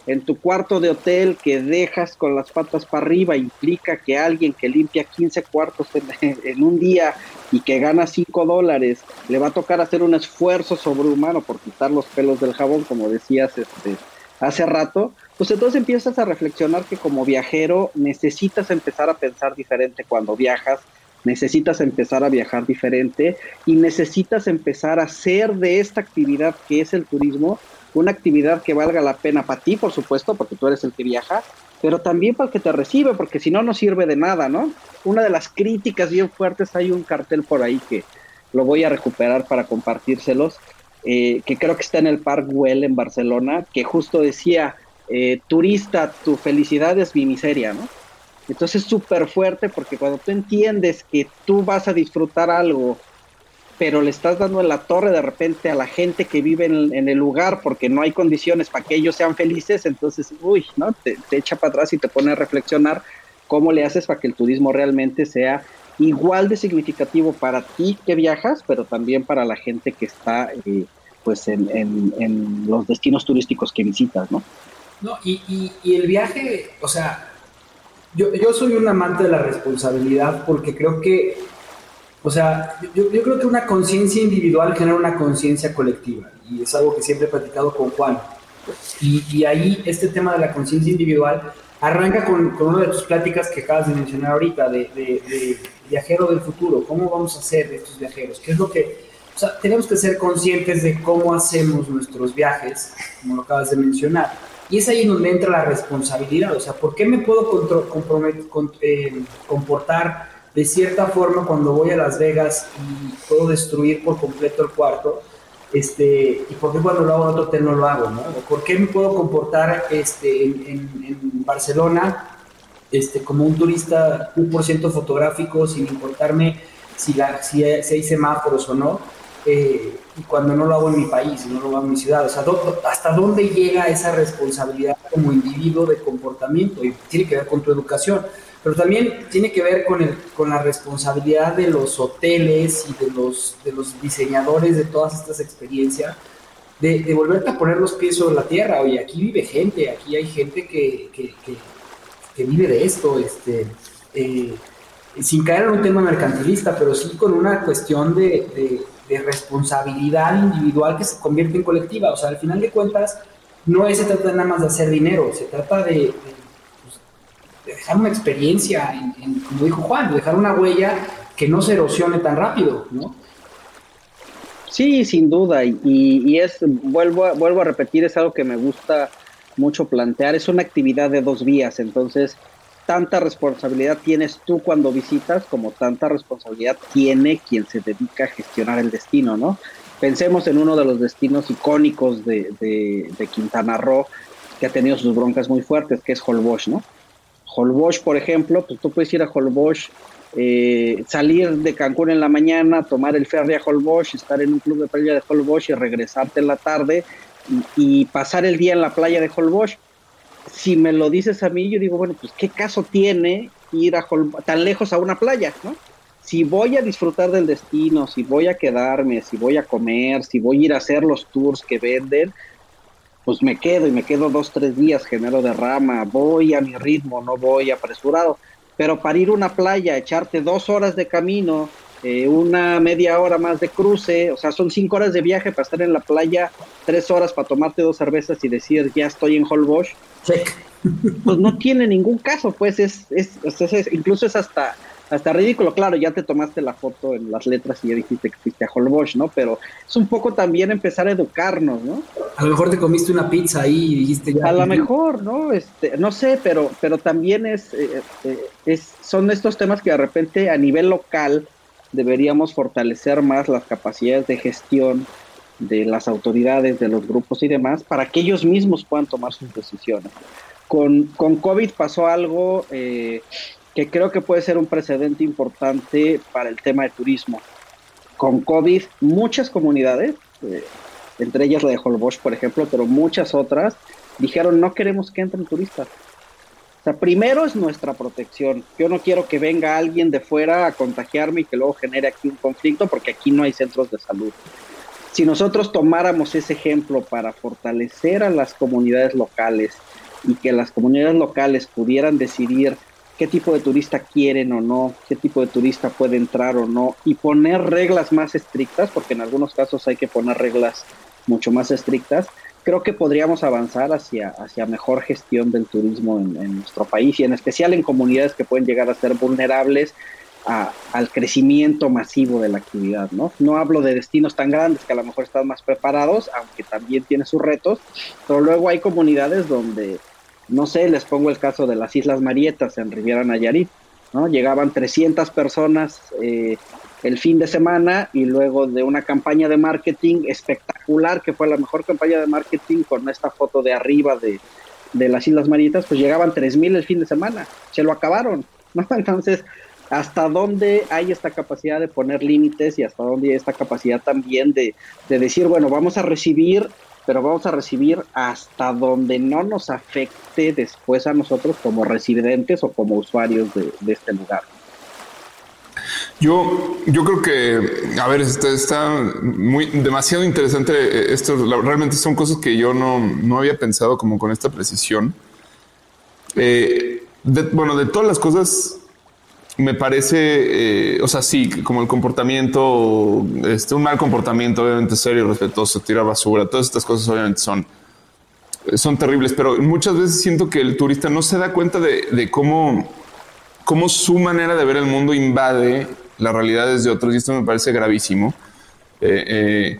en tu cuarto de hotel que dejas con las patas para arriba implica que alguien que limpia 15 cuartos <laughs> en, un día y que gana 5 dólares le va a tocar hacer un esfuerzo sobrehumano por quitar los pelos del jabón, como decías este, hace rato, pues entonces empiezas a reflexionar que como viajero necesitas empezar a pensar diferente cuando viajas, necesitas empezar a viajar diferente y necesitas empezar a hacer de esta actividad que es el turismo una actividad que valga la pena para ti, por supuesto, porque tú eres el que viaja, pero también para el que te recibe, porque si no, no sirve de nada, ¿no? Una de las críticas bien fuertes, hay un cartel por ahí que lo voy a recuperar para compartírselos, eh, que creo que está en el Park Well en Barcelona, que justo decía, eh, turista, tu felicidad es mi miseria, ¿no? Entonces es súper fuerte porque cuando tú entiendes que tú vas a disfrutar algo pero le estás dando en la torre de repente a la gente que vive en, el lugar porque no hay condiciones para que ellos sean felices, entonces, uy, ¿no? Te, echa para atrás y te pone a reflexionar cómo le haces para que el turismo realmente sea igual de significativo para ti que viajas, pero también para la gente que está eh, pues en, los destinos turísticos que visitas, ¿no? No, y, y, el viaje, o sea, yo, yo soy un amante de la responsabilidad porque creo que o sea, yo, creo que una conciencia individual genera una conciencia colectiva y es algo que siempre he platicado con Juan. Y, ahí este tema de la conciencia individual arranca con, con, una de tus pláticas que acabas de mencionar ahorita, de, viajero del futuro, cómo vamos a hacer estos viajeros, qué es lo que, o sea, tenemos que ser conscientes de cómo hacemos nuestros viajes, como lo acabas de mencionar. Y es ahí donde entra la responsabilidad, o sea, ¿por qué me puedo comprometer, eh, comportar de cierta forma cuando voy a Las Vegas y puedo destruir por completo el cuarto, este, y por qué cuando lo hago en otro hotel no lo hago, ¿no? ¿Por qué me puedo comportar este, en, Barcelona este, como un turista un por ciento fotográfico sin importarme si, la, si, hay semáforos o no? Eh, y cuando no lo hago en mi país, no lo hago en mi ciudad. O sea, ¿hasta dónde llega esa responsabilidad como individuo de comportamiento? Y tiene que ver con tu educación pero también tiene que ver con, el, con la responsabilidad de los hoteles y de los, de los diseñadores de todas estas experiencias, de, de volverte a poner los pies sobre la tierra. Oye, aquí vive gente, aquí hay gente que, que, que, vive de esto, este, eh, sin caer en un tema mercantilista, pero sí con una cuestión de, de, responsabilidad individual que se convierte en colectiva. O sea, al final de cuentas, no se trata nada más de hacer dinero, se trata de dejar una experiencia, como dijo Juan, dejar una huella que no se erosione tan rápido, ¿no? Sí, sin duda, y, es, vuelvo a, vuelvo a repetir, es algo que me gusta mucho plantear, es una actividad de dos vías, entonces tanta responsabilidad tienes tú cuando visitas como tanta responsabilidad tiene quien se dedica a gestionar el destino, ¿no? Pensemos en uno de los destinos icónicos de, de Quintana Roo, que ha tenido sus broncas muy fuertes, que es Holbox, ¿no? Holbox, por ejemplo, pues tú puedes ir a Holbox, eh, salir de Cancún en la mañana, tomar el ferry a Holbox, estar en un club de playa de Holbox y regresarte en la tarde y, pasar el día en la playa de Holbox. Si me lo dices a mí, yo digo, bueno, pues qué caso tiene ir a tan lejos a una playa, ¿no? Si voy a disfrutar del destino, si voy a quedarme, si voy a comer, si voy a ir a hacer los tours que venden, pues me quedo y me quedo dos, tres días, genero derrama, voy a mi ritmo, no voy apresurado. Pero para ir a una playa, echarte dos horas de camino, eh, una media hora más de cruce, o sea, son cinco horas de viaje para estar en la playa, tres horas para tomarte dos cervezas y decir, ya estoy en Holbox, pues no tiene ningún caso, pues es, es, es incluso es hasta hasta ridículo, claro, ya te tomaste la foto en las letras y ya dijiste que fuiste a Holbox, ¿no? Pero es un poco también empezar a educarnos, ¿no? A lo mejor te comiste una pizza ahí y dijiste ya. A lo mejor, ¿no? Este, no sé, pero, pero también es, eh, eh, es, son estos temas que de repente a nivel local deberíamos fortalecer más las capacidades de gestión de las autoridades, de los grupos y demás, para que ellos mismos puedan tomar sus decisiones. Con, con COVID pasó algo eh, que creo que puede ser un precedente importante para el tema de turismo. Con COVID, muchas comunidades, eh, entre ellas la de Holbox, por ejemplo, pero muchas otras, dijeron no queremos que entren turistas. sea, primero es nuestra protección. Yo no quiero que venga alguien de fuera a contagiarme y que luego genere aquí un conflicto porque aquí no hay centros de salud. Si nosotros tomáramos ese ejemplo para fortalecer a las comunidades locales y que las comunidades locales pudieran decidir qué tipo de turista quieren o no, qué tipo de turista puede entrar o no, y poner reglas más estrictas, porque en algunos casos hay que poner reglas mucho más estrictas, creo que podríamos avanzar hacia, hacia mejor gestión del turismo en, nuestro país y en especial en comunidades que pueden llegar a ser vulnerables al crecimiento masivo de la actividad, ¿no? No hablo de destinos tan grandes que a lo mejor están más preparados, aunque también tiene sus retos, pero luego hay comunidades donde no sé, les pongo el caso de las Islas Marietas en Riviera Nayarit, ¿no? Llegaban 300 personas eh, el fin de semana y luego de una campaña de marketing espectacular, que fue la mejor campaña de marketing con esta foto de arriba de, las Islas Marietas, pues llegaban 3.000 el fin de semana, se lo acabaron, <laughs> ¿no? Entonces, ¿hasta dónde hay esta capacidad de poner límites y hasta dónde hay esta capacidad también de, de decir, bueno, vamos a recibir pero vamos a recibir hasta donde no nos afecte después a nosotros como residentes o como usuarios de, este lugar. Yo, yo creo que, a ver, está, muy demasiado interesante esto. Realmente son cosas que yo no, había pensado como con esta precisión. Eh, bueno, de todas las cosas me parece, eh, o sea, sí, como el comportamiento, este, un mal comportamiento, obviamente serio, respetuoso, tirar basura, todas estas cosas obviamente son, son terribles, pero muchas veces siento que el turista no se da cuenta de, cómo, cómo su manera de ver el mundo invade las realidades de otros y esto me parece gravísimo. Eh,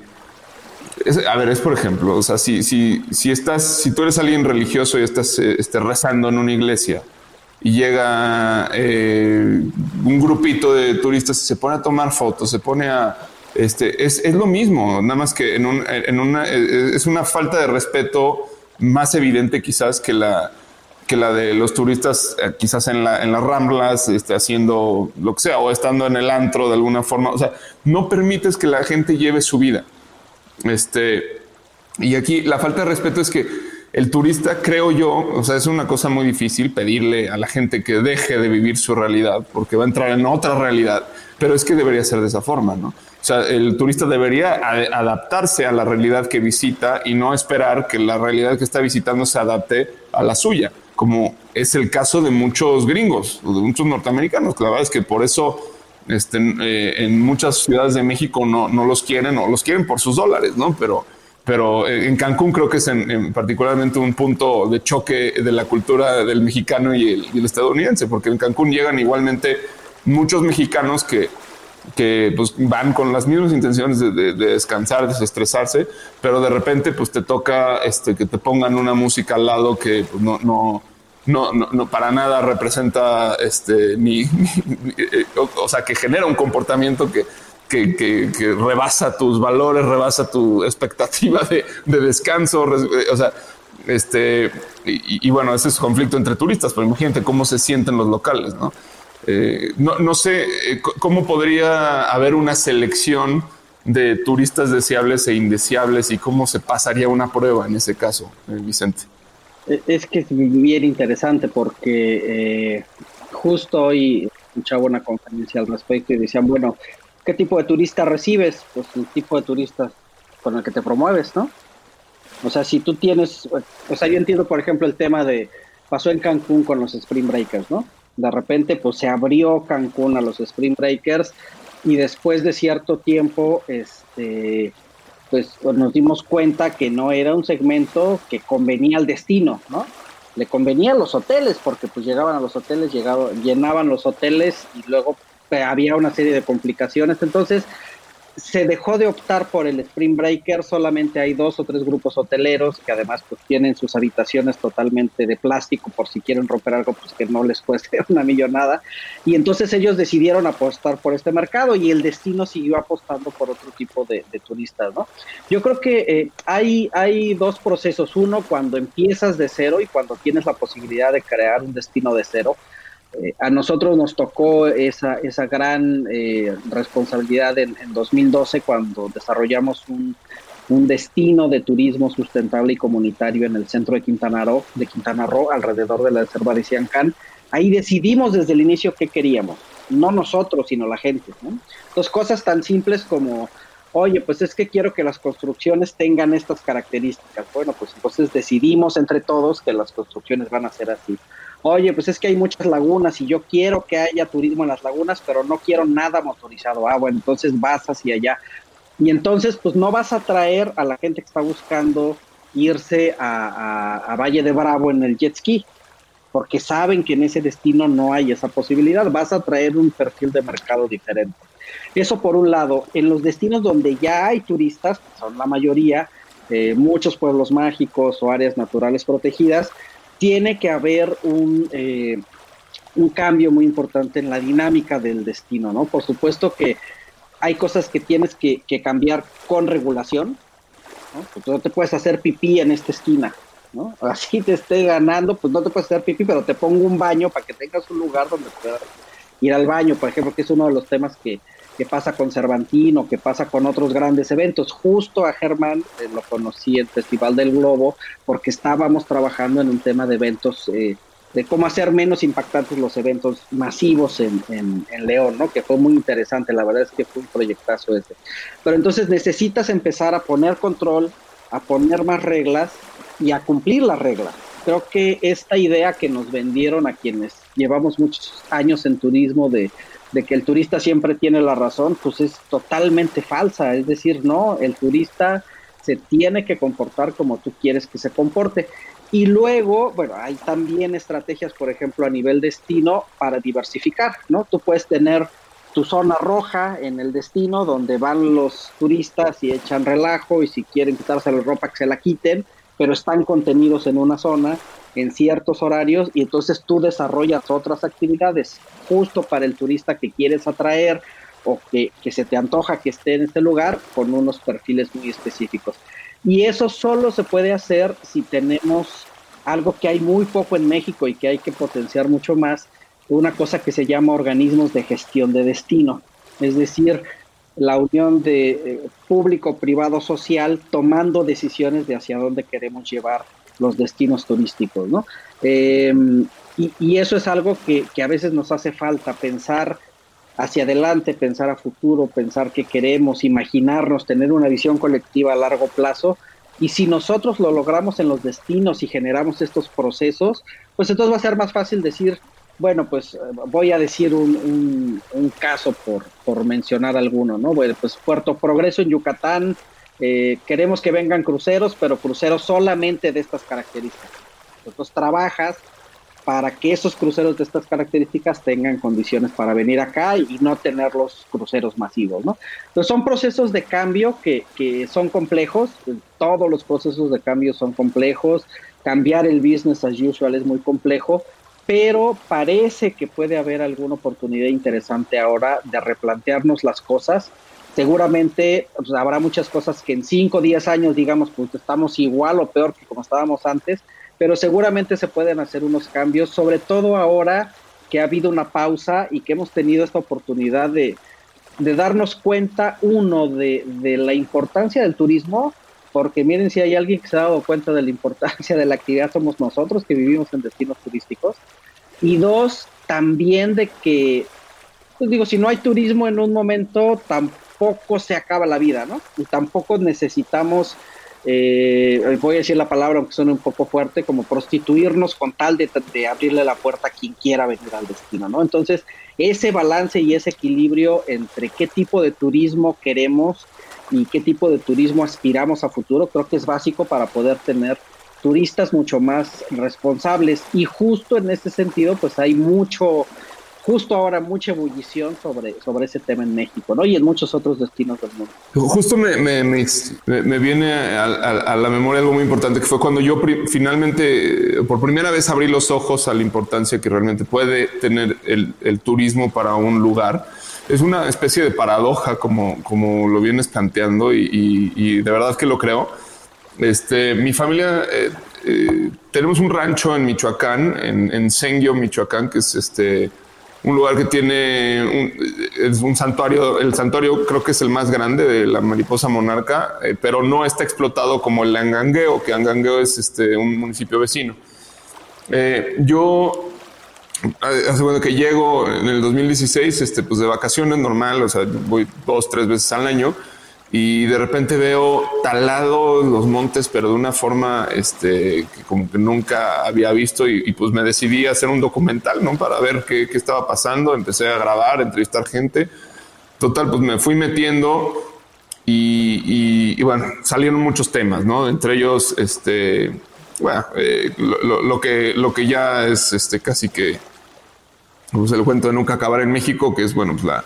eh, a ver, es por ejemplo, o sea, si, si, si estás, si tú eres alguien religioso y estás este, rezando en una iglesia, y llega eh, un grupito de turistas y se pone a tomar fotos, se pone a... Este, es, es lo mismo, nada más que en, un, en una, eh, es una falta de respeto más evidente quizás que la, que la de los turistas eh, quizás en, la, en las ramblas, este, haciendo lo que sea, o estando en el antro de alguna forma. O sea, no permites que la gente lleve su vida. Este, y aquí la falta de respeto es que el turista, creo yo, o sea, es una cosa muy difícil pedirle a la gente que deje de vivir su realidad porque va a entrar en otra realidad, pero es que debería ser de esa forma, ¿no? O sea, el turista debería adaptarse a la realidad que visita y no esperar que la realidad que está visitando se adapte a la suya, como es el caso de muchos gringos, de muchos norteamericanos. La verdad es que por eso este, eh, en muchas ciudades de México no, no los quieren o los quieren por sus dólares, ¿no? Pero pero eh, en Cancún creo que es en, particularmente un punto de choque de la cultura del mexicano y el, estadounidense, porque en Cancún llegan igualmente muchos mexicanos que, que pues, van con las mismas intenciones de, de, de, descansar, desestresarse, pero de repente pues te toca este, que te pongan una música al lado que pues, no, no, no, no, para nada representa este, ni, <laughs> eh, o sea, que genera un comportamiento que que, rebasa tus valores, rebasa tu expectativa de, descanso. O sea, este, y, bueno, ese es conflicto entre turistas, pero imagínate cómo se sienten los locales, ¿no? Eh, no, sé eh, cómo podría haber una selección de turistas deseables e indeseables y cómo se pasaría una prueba en ese caso, eh, Vicente. E, es que es bien interesante porque justo hoy escuchaba una conferencia al respecto y decían, bueno, ¿Qué tipo de turista recibes? Pues el tipo de turista con el que te promueves, ¿no? O sea, si tú tienes, o sea, yo entiendo, por ejemplo, el tema de, pasó en Cancún con los Spring Breakers, ¿no? De repente, pues se abrió Cancún a los Spring Breakers y después de cierto tiempo, este, pues nos dimos cuenta que no era un segmento que convenía al destino, ¿no? Le convenía a los hoteles porque pues llegaban a los hoteles, llegaban, llenaban los hoteles y luego había una serie de complicaciones. Entonces, se dejó de optar por el Spring Breaker, solamente hay dos o tres grupos hoteleros que además pues tienen sus habitaciones totalmente de plástico por si quieren romper algo pues que no les cueste <laughs> una millonada y entonces ellos decidieron apostar por este mercado y el destino siguió apostando por otro tipo de, turistas, ¿no? Yo creo que eh, hay, hay dos procesos, uno cuando empiezas de cero y cuando tienes la posibilidad de crear un destino de cero, eh, a nosotros nos tocó esa, esa gran eh, responsabilidad en, 2012 cuando desarrollamos un, un destino de turismo sustentable y comunitario en el centro de Quintana Roo, de Quintana Roo alrededor de la reserva de Siancán. Ahí decidimos desde el inicio qué queríamos, no nosotros, sino la gente. ¿no? Entonces, cosas tan simples como, oye, pues es que quiero que las construcciones tengan estas características. Bueno, pues entonces decidimos entre todos que las construcciones van a ser así. Oye, pues es que hay muchas lagunas y yo quiero que haya turismo en las lagunas, pero no quiero nada motorizado. Ah, bueno, entonces vas hacia allá. Y entonces, pues no vas a traer a la gente que está buscando irse a, Valle de Bravo en el jet ski, porque saben que en ese destino no hay esa posibilidad. Vas a traer un perfil de mercado diferente. Eso por un lado. En los destinos donde ya hay turistas, son la mayoría, eh, muchos pueblos mágicos o áreas naturales protegidas, tiene que haber un, eh, un cambio muy importante en la dinámica del destino, ¿no? Por supuesto que hay cosas que tienes que, cambiar con regulación. ¿no? Pues no te puedes hacer pipí en esta esquina, ¿no? <laughs> Así te esté ganando, pues no te puedes hacer pipí, pero te pongo un baño para que tengas un lugar donde puedas ir al baño, por ejemplo, que es uno de los temas que, pasa con Cervantino, que pasa con otros grandes eventos. Justo a Germán eh, lo conocí en Festival del Globo, porque estábamos trabajando en un tema de eventos eh, de cómo hacer menos impactantes los eventos masivos en, en, León, ¿no? Que fue muy interesante, la verdad es que fue un proyectazo ese. Pero entonces necesitas empezar a poner control, a poner más reglas y a cumplir las reglas. Creo que esta idea que nos vendieron a quienes llevamos muchos años en turismo de, de que el turista siempre tiene la razón, pues es totalmente falsa. Es decir, no, el turista se tiene que comportar como tú quieres que se comporte. Y luego, bueno, hay también estrategias, por ejemplo, a nivel destino para diversificar, ¿no? Tú puedes tener tu zona roja en el destino donde van los turistas y echan relajo y si quieren quitarse la ropa que se la quiten, pero están contenidos en una zona en ciertos horarios y entonces tú desarrollas otras actividades justo para el turista que quieres atraer o que, que se te antoja que esté en este lugar con unos perfiles muy específicos. Y eso solo se puede hacer si tenemos algo que hay muy poco en México y que hay que potenciar mucho más, una cosa que se llama organismos de gestión de destino, es decir, la unión de eh, público, privado, social, tomando decisiones de hacia dónde queremos llevar los destinos turísticos, ¿no? Em, y, eso es algo que, que, a veces nos hace falta, pensar hacia adelante, pensar a futuro, pensar qué queremos, imaginarnos, tener una visión colectiva a largo plazo. Y si nosotros lo logramos en los destinos y generamos estos procesos, pues entonces va a ser más fácil decir, bueno, pues eh, voy a decir un, caso por, por, mencionar alguno, ¿no? Bueno, pues Puerto Progreso en Yucatán, eh, queremos que vengan cruceros, pero cruceros solamente de estas características. Entonces trabajas para que esos cruceros de estas características tengan condiciones para venir acá y, no tener los cruceros masivos, ¿no? Entonces son procesos de cambio que, que son complejos, todos los procesos de cambio son complejos, cambiar el business as usual es muy complejo, pero parece que puede haber alguna oportunidad interesante ahora de replantearnos las cosas. Seguramente pues, habrá muchas cosas que en 5 o 10 años, digamos, pues estamos igual o peor que como estábamos antes, pero seguramente se pueden hacer unos cambios, sobre todo ahora que ha habido una pausa y que hemos tenido esta oportunidad de, darnos cuenta, uno, de, la importancia del turismo, porque miren, si hay alguien que se ha dado cuenta de la importancia de la actividad, somos nosotros que vivimos en destinos turísticos, y dos, también de que, pues digo, si no hay turismo en un momento, tampoco se acaba la vida, ¿no? Y tampoco necesitamos eh, voy a decir la palabra aunque suene un poco fuerte, como prostituirnos con tal de, abrirle la puerta a quien quiera venir al destino, ¿no? Entonces, ese balance y ese equilibrio entre qué tipo de turismo queremos y qué tipo de turismo aspiramos a futuro, creo que es básico para poder tener turistas mucho más responsables y justo en este sentido, pues hay mucho justo ahora mucha ebullición sobre, sobre ese tema en México, ¿no? Y en muchos otros destinos del mundo. Justo me, me, me, viene a, la memoria algo muy importante, que fue cuando yo finalmente, por primera vez, abrí los ojos a la importancia que realmente puede tener el, el turismo para un lugar. Es una especie de paradoja, como, como lo vienes planteando, y, y, de verdad que lo creo. Este, mi familia... Eh, eh, tenemos un rancho en Michoacán, en, en Michoacán, que es este un lugar que tiene un, es un santuario, el santuario creo que es el más grande de la mariposa monarca, eh, pero no está explotado como el Angangueo, que Angangueo es este, un municipio vecino. Eh, yo hace bueno que llego en el 2016, este, pues de vacaciones normal, o sea, voy dos, tres veces al año y de repente veo talados los montes, pero de una forma este, que como que nunca había visto y, pues me decidí a hacer un documental, ¿no? Para ver qué, qué, estaba pasando, empecé a grabar, entrevistar gente. Total, pues me fui metiendo y, y, bueno, salieron muchos temas, ¿no? Entre ellos, este, bueno, eh, lo, lo, que, lo que ya es este, casi que pues el cuento de nunca acabar en México, que es, bueno, pues la,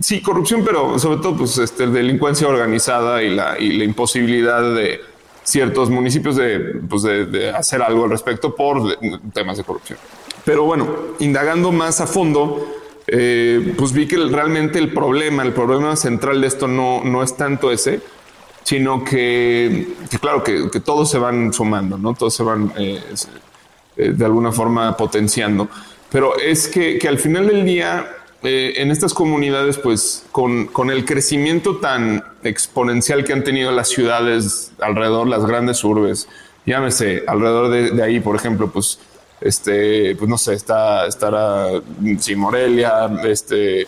sí, corrupción, pero sobre todo, pues, este, delincuencia organizada y la, y la imposibilidad de ciertos municipios de, pues, de, hacer algo al respecto por temas de corrupción. Pero bueno, indagando más a fondo, eh, pues vi que realmente el problema, el problema central de esto no, no es tanto ese, sino que, claro, que, que, todos se van sumando, ¿no? Todos se van eh, eh, de alguna forma potenciando. Pero es que, que al final del día, eh, en estas comunidades, pues con, con, el crecimiento tan exponencial que han tenido las ciudades alrededor, las grandes urbes, llámese alrededor de, ahí, por ejemplo, pues, este, pues no sé, está, estará, sí, Morelia, este,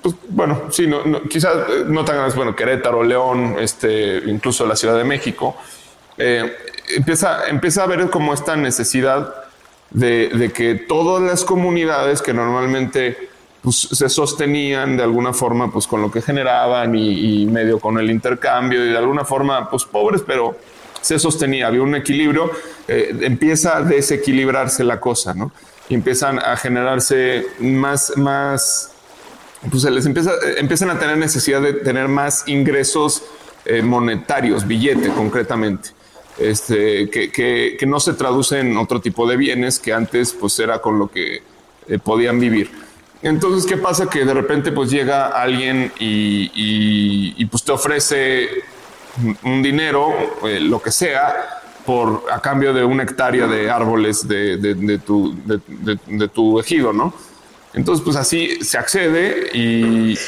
pues, bueno, sí, no, quizás no tan grandes, bueno, Querétaro, León, este, incluso la Ciudad de México, eh, empieza, empieza a ver como esta necesidad de, que todas las comunidades que normalmente pues, se sostenían de alguna forma pues, con lo que generaban y, medio con el intercambio y de alguna forma pues pobres, pero se sostenía, había un equilibrio, eh, empieza a desequilibrarse la cosa, ¿no? Y empiezan a generarse más, más, pues se les empieza, empiezan a tener necesidad de tener más ingresos eh, monetarios, billete concretamente este, que, que, no se traduce en otro tipo de bienes que antes pues era con lo que eh, podían vivir. Entonces, ¿qué pasa? Que de repente pues llega alguien y, y, pues te ofrece un dinero, eh, lo que sea, por a cambio de una hectárea de árboles de, de, tu, de, tu ejido, ¿no? Entonces, pues así se accede y,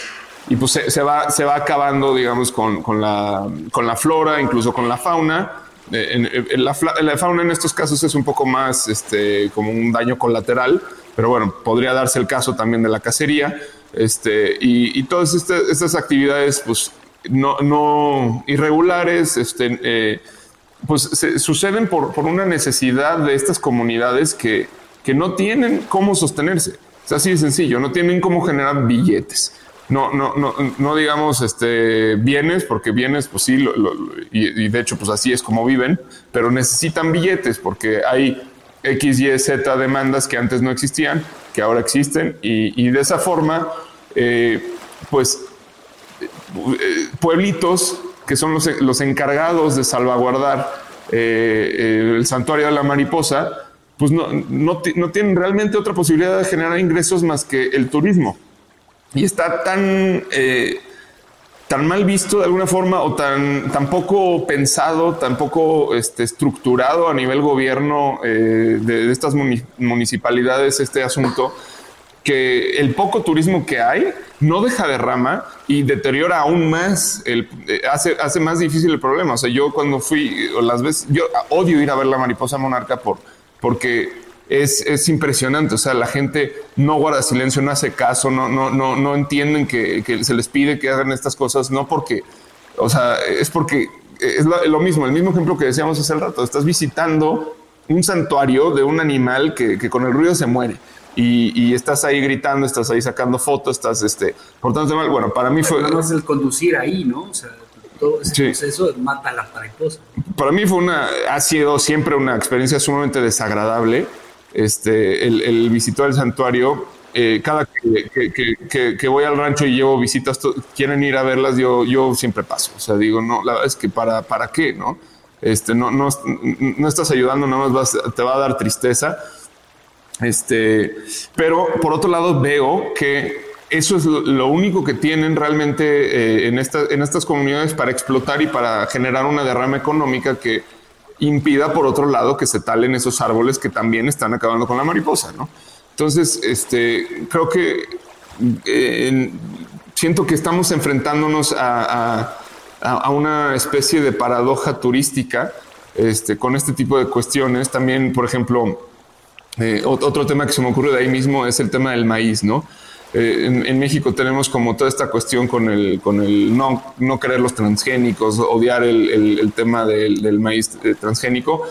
y pues se, se, va, se va acabando, digamos, con, con, la, con la flora, incluso con la fauna en, la, fauna en estos casos es un poco más este, como un daño colateral, pero bueno, podría darse el caso también de la cacería. Este, y, todas este, estas actividades, pues no, no irregulares, este, eh, pues se, suceden por, por, una necesidad de estas comunidades que, que no tienen cómo sostenerse. Es así de sencillo, no tienen cómo generar billetes no, no, no, no digamos este, bienes, porque bienes, pues sí, y, de hecho, pues así es como viven, pero necesitan billetes porque hay X, Y, Z demandas que antes no existían, que ahora existen, y, de esa forma, eh, pues, eh, pueblitos que son los, los encargados de salvaguardar eh, el santuario de la mariposa, pues no, no, no tienen realmente otra posibilidad de generar ingresos más que el turismo y está tan, eh, tan mal visto de alguna forma o tan, tan poco pensado, tan poco este, estructurado a nivel gobierno eh, de, estas municipalidades este asunto que el poco turismo que hay no deja de rama y deteriora aún más, el, eh, hace, hace más difícil el problema. O sea, yo cuando fui, o las veces, yo odio ir a ver la mariposa monarca por, porque es, es, impresionante. O sea, la gente no guarda silencio, no hace caso, no, no, no, no entienden que, que se les pide que hagan estas cosas, no porque, o sea, es porque es lo, mismo, el mismo ejemplo que decíamos hace el rato. Estás visitando un santuario de un animal que, que con el ruido se muere. Y, y, estás ahí gritando, estás ahí sacando fotos, estás este, portándote mal. Bueno, para mí fue. No es el conducir ahí, ¿no? O sea, todo ese proceso mata a la mariposa. Para mí fue una, ha sido siempre una experiencia sumamente desagradable este, el, el el santuario, eh, cada que, que, voy al rancho y llevo visitas, quieren ir a verlas, yo, yo siempre paso. O sea, digo, no, la verdad es que para, para qué, ¿no? Este, no, no, no estás ayudando, nada más te va a dar tristeza. Este, pero por otro lado veo que eso es lo, único que tienen realmente eh, en, en estas comunidades para explotar y para generar una derrama económica que impida por otro lado que se talen esos árboles que también están acabando con la mariposa, ¿no? Entonces, este, creo que eh, siento que estamos enfrentándonos a, una especie de paradoja turística este, con este tipo de cuestiones. También, por ejemplo, eh, otro tema que se me ocurre de ahí mismo es el tema del maíz, ¿no? Eh, en, México tenemos como toda esta cuestión con el, con el no, no querer los transgénicos, odiar el, tema del, maíz eh, transgénico.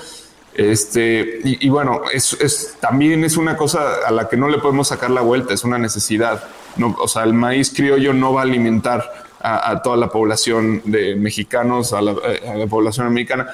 Este, y, bueno, es, también es una cosa a la que no le podemos sacar la vuelta, es una necesidad. O sea, el maíz criollo no va a alimentar a, toda la población de mexicanos, a la, a la población americana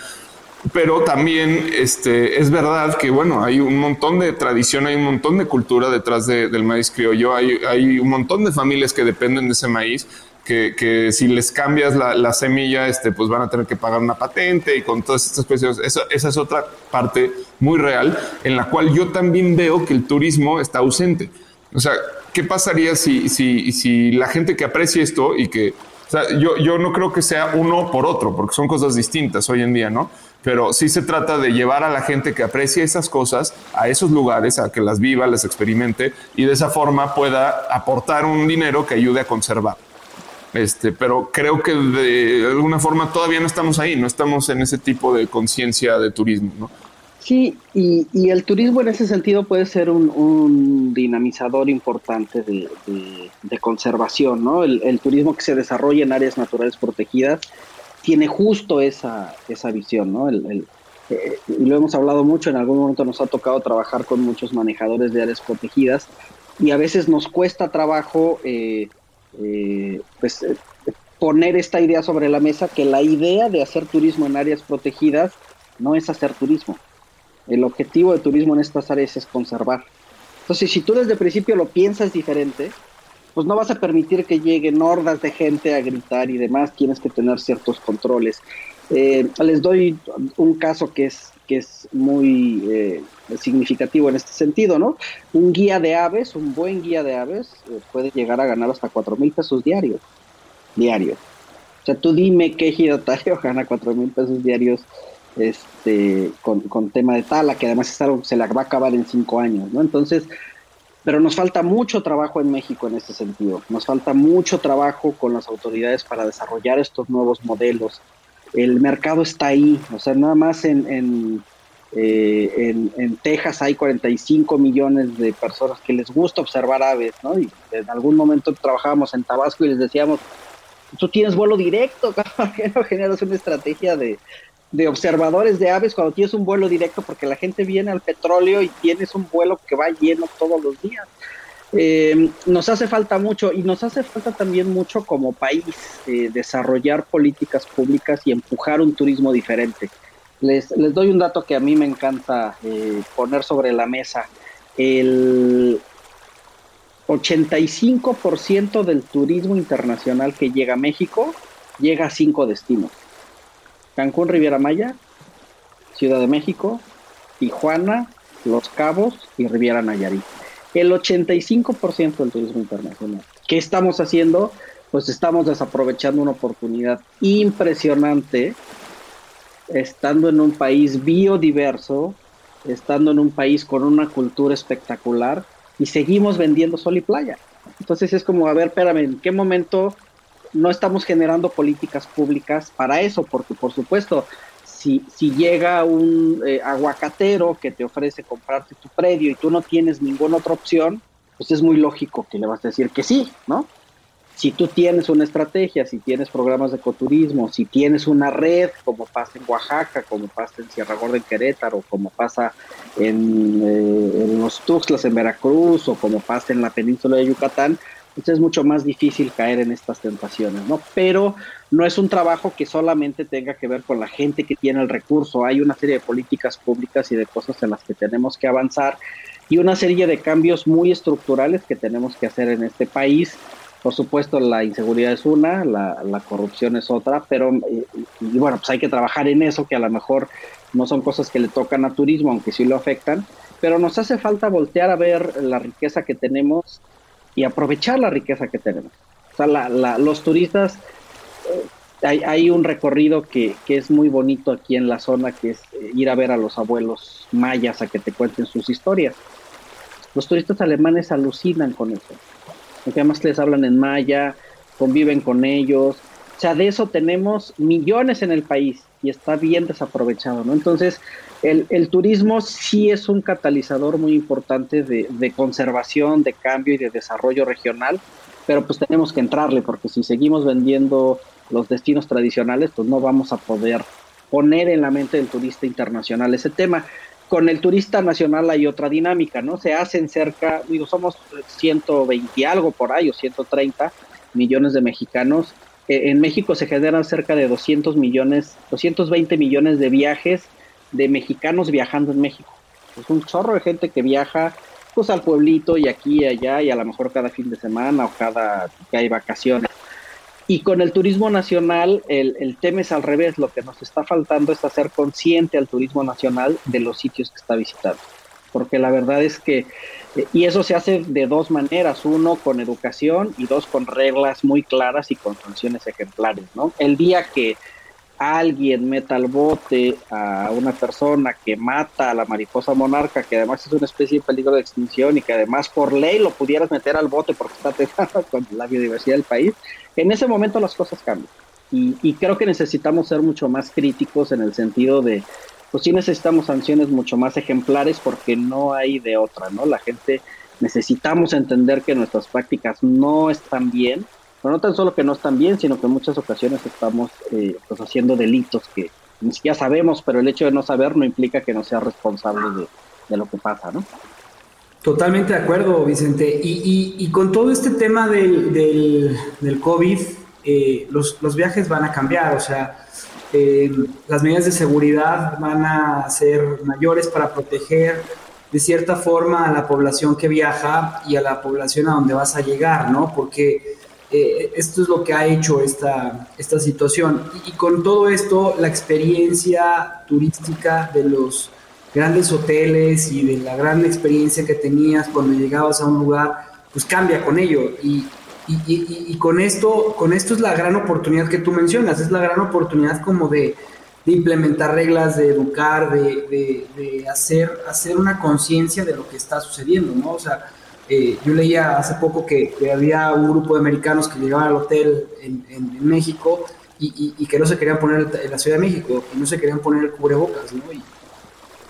pero también este, es verdad que, bueno, hay un montón de tradición, hay un montón de cultura detrás del maíz criollo, hay, hay un montón de familias que dependen de ese maíz, que, que si les cambias la, la, semilla, este, pues van a tener que pagar una patente y con todas estas cuestiones. Eso, esa es otra parte muy real en la cual yo también veo que el turismo está ausente. O sea, ¿qué pasaría si, si, si la gente que aprecia esto y que, o sea, yo, yo no creo que sea uno por otro, porque son cosas distintas hoy en día, ¿no? Pero sí se trata de llevar a la gente que aprecia esas cosas a esos lugares, a que las viva, las experimente y de esa forma pueda aportar un dinero que ayude a conservar. Este, pero creo que de alguna forma todavía no estamos ahí, no estamos en ese tipo de conciencia de turismo, ¿no? Sí, y, el turismo en ese sentido puede ser un, dinamizador importante de, conservación, ¿no? el, turismo que se desarrolla en áreas naturales protegidas tiene justo esa, esa visión, ¿no? El, eh, y lo hemos hablado mucho, en algún momento nos ha tocado trabajar con muchos manejadores de áreas protegidas y a veces nos cuesta trabajo eh, eh, pues, poner esta idea sobre la mesa que la idea de hacer turismo en áreas protegidas no es hacer turismo. El objetivo de turismo en estas áreas es conservar. Entonces, si tú desde el principio lo piensas diferente, pues no vas a permitir que lleguen hordas de gente a gritar y demás, tienes que tener ciertos controles. Eh, les doy un caso que es, que es muy eh, significativo en este sentido, ¿no? Un guía de aves, un buen guía de aves, eh, puede llegar a ganar hasta cuatro mil pesos diarios. Diarios. O sea, tú dime qué giratario <laughs> gana cuatro mil pesos diarios este, con, con tema de tala, que además se la va a acabar en cinco años, ¿no? Entonces, pero nos falta mucho trabajo en México en este sentido. Nos falta mucho trabajo con las autoridades para desarrollar estos nuevos modelos. El mercado está ahí, o sea, nada más en, en, eh, en, Texas hay 45 millones de personas que les gusta observar aves, ¿no? Y en algún momento trabajábamos en Tabasco y les decíamos, tú tienes vuelo directo, ¿por <laughs> qué no generas una estrategia de, de observadores de aves cuando tienes un vuelo directo, porque la gente viene al petróleo y tienes un vuelo que va lleno todos los días. Eh, nos hace falta mucho y nos hace falta también mucho como país eh, desarrollar políticas públicas y empujar un turismo diferente. Les, les doy un dato que a mí me encanta eh, poner sobre la mesa. El 85% del turismo internacional que llega a México llega a cinco destinos. Cancún, Riviera Maya, Ciudad de México, Tijuana, Los Cabos y Riviera Nayarit. El 85% del turismo internacional. ¿Qué estamos haciendo? Pues estamos desaprovechando una oportunidad impresionante estando en un país biodiverso, estando en un país con una cultura espectacular y seguimos vendiendo sol y playa. Entonces es como, a ver, espérame, ¿en qué momento no estamos generando políticas públicas para eso, porque por supuesto, si, si llega un eh, aguacatero que te ofrece comprarte tu predio y tú no tienes ninguna otra opción, pues es muy lógico que le vas a decir que sí, ¿no? Si tú tienes una estrategia, si tienes programas de ecoturismo, si tienes una red, como pasa en Oaxaca, como pasa en Sierra Gorda en Querétaro, como pasa en, eh, en los Tuxtlas en Veracruz, o como pasa en la península de Yucatán, entonces es mucho más difícil caer en estas tentaciones, ¿no? Pero no es un trabajo que solamente tenga que ver con la gente que tiene el recurso, hay una serie de políticas públicas y de cosas en las que tenemos que avanzar y una serie de cambios muy estructurales que tenemos que hacer en este país. Por supuesto, la inseguridad es una, la, corrupción es otra, pero y, y bueno, pues hay que trabajar en eso, que a lo mejor no son cosas que le tocan a turismo, aunque sí lo afectan, pero nos hace falta voltear a ver la riqueza que tenemos y aprovechar la riqueza que tenemos. O sea, los turistas, eh, hay, un recorrido que, es muy bonito aquí en la zona, que es eh, ir a ver a los abuelos mayas a que te cuenten sus historias. Los turistas alemanes alucinan con eso, porque además les hablan en maya, conviven con ellos. O sea, de eso tenemos millones en el país y está bien desaprovechado, ¿no? Entonces, el, turismo sí es un catalizador muy importante de, de conservación, de cambio y de desarrollo regional, pero pues tenemos que entrarle, porque si seguimos vendiendo los destinos tradicionales, pues no vamos a poder poner en la mente del turista internacional ese tema. Con el turista nacional hay otra dinámica, ¿no? Se hacen cerca, digo, somos 120 y algo por ahí, o 130 millones de mexicanos. Eh, en México se generan cerca de 200 millones, 220 millones de viajes de mexicanos viajando en México. Es un chorro de gente que viaja pues al pueblito y aquí y allá y a lo mejor cada fin de semana o cada que hay vacaciones. Y con el turismo nacional, el, el, tema es al revés. Lo que nos está faltando es hacer consciente al turismo nacional de los sitios que está visitando. Porque la verdad es que, y eso se hace de dos maneras. Uno, con educación y dos, con reglas muy claras y con sanciones ejemplares. ¿no? El día que alguien meta al bote a una persona que mata a la mariposa monarca, que además es una especie de peligro de extinción y que además por ley lo pudieras meter al bote porque está atentando <laughs> con la biodiversidad del país, en ese momento las cosas cambian. Y, y, creo que necesitamos ser mucho más críticos en el sentido de, pues sí necesitamos sanciones mucho más ejemplares porque no hay de otra, ¿no? La gente necesitamos entender que nuestras prácticas no están bien pero no tan solo que no están bien, sino que en muchas ocasiones estamos eh, pues haciendo delitos que ni siquiera sabemos, pero el hecho de no saber no implica que no sea responsable de, lo que pasa, ¿no? Totalmente de acuerdo, Vicente. Y, con todo este tema del, del, COVID, eh, los, los, viajes van a cambiar, o sea, eh, las medidas de seguridad van a ser mayores para proteger de cierta forma a la población que viaja y a la población a donde vas a llegar, ¿no? Porque eh, esto es lo que ha hecho esta, esta situación. Y, con todo esto, la experiencia turística de los grandes hoteles y de la gran experiencia que tenías cuando llegabas a un lugar, pues cambia con ello. Y, y, con esto, con esto es la gran oportunidad que tú mencionas, es la gran oportunidad como de, de implementar reglas, de educar, de, de, hacer, hacer una conciencia de lo que está sucediendo, ¿no? O sea, eh, yo leía hace poco que, había un grupo de americanos que llegaban al hotel en, México y, que no se querían poner en la Ciudad de México y no se querían poner el cubrebocas, ¿no? Y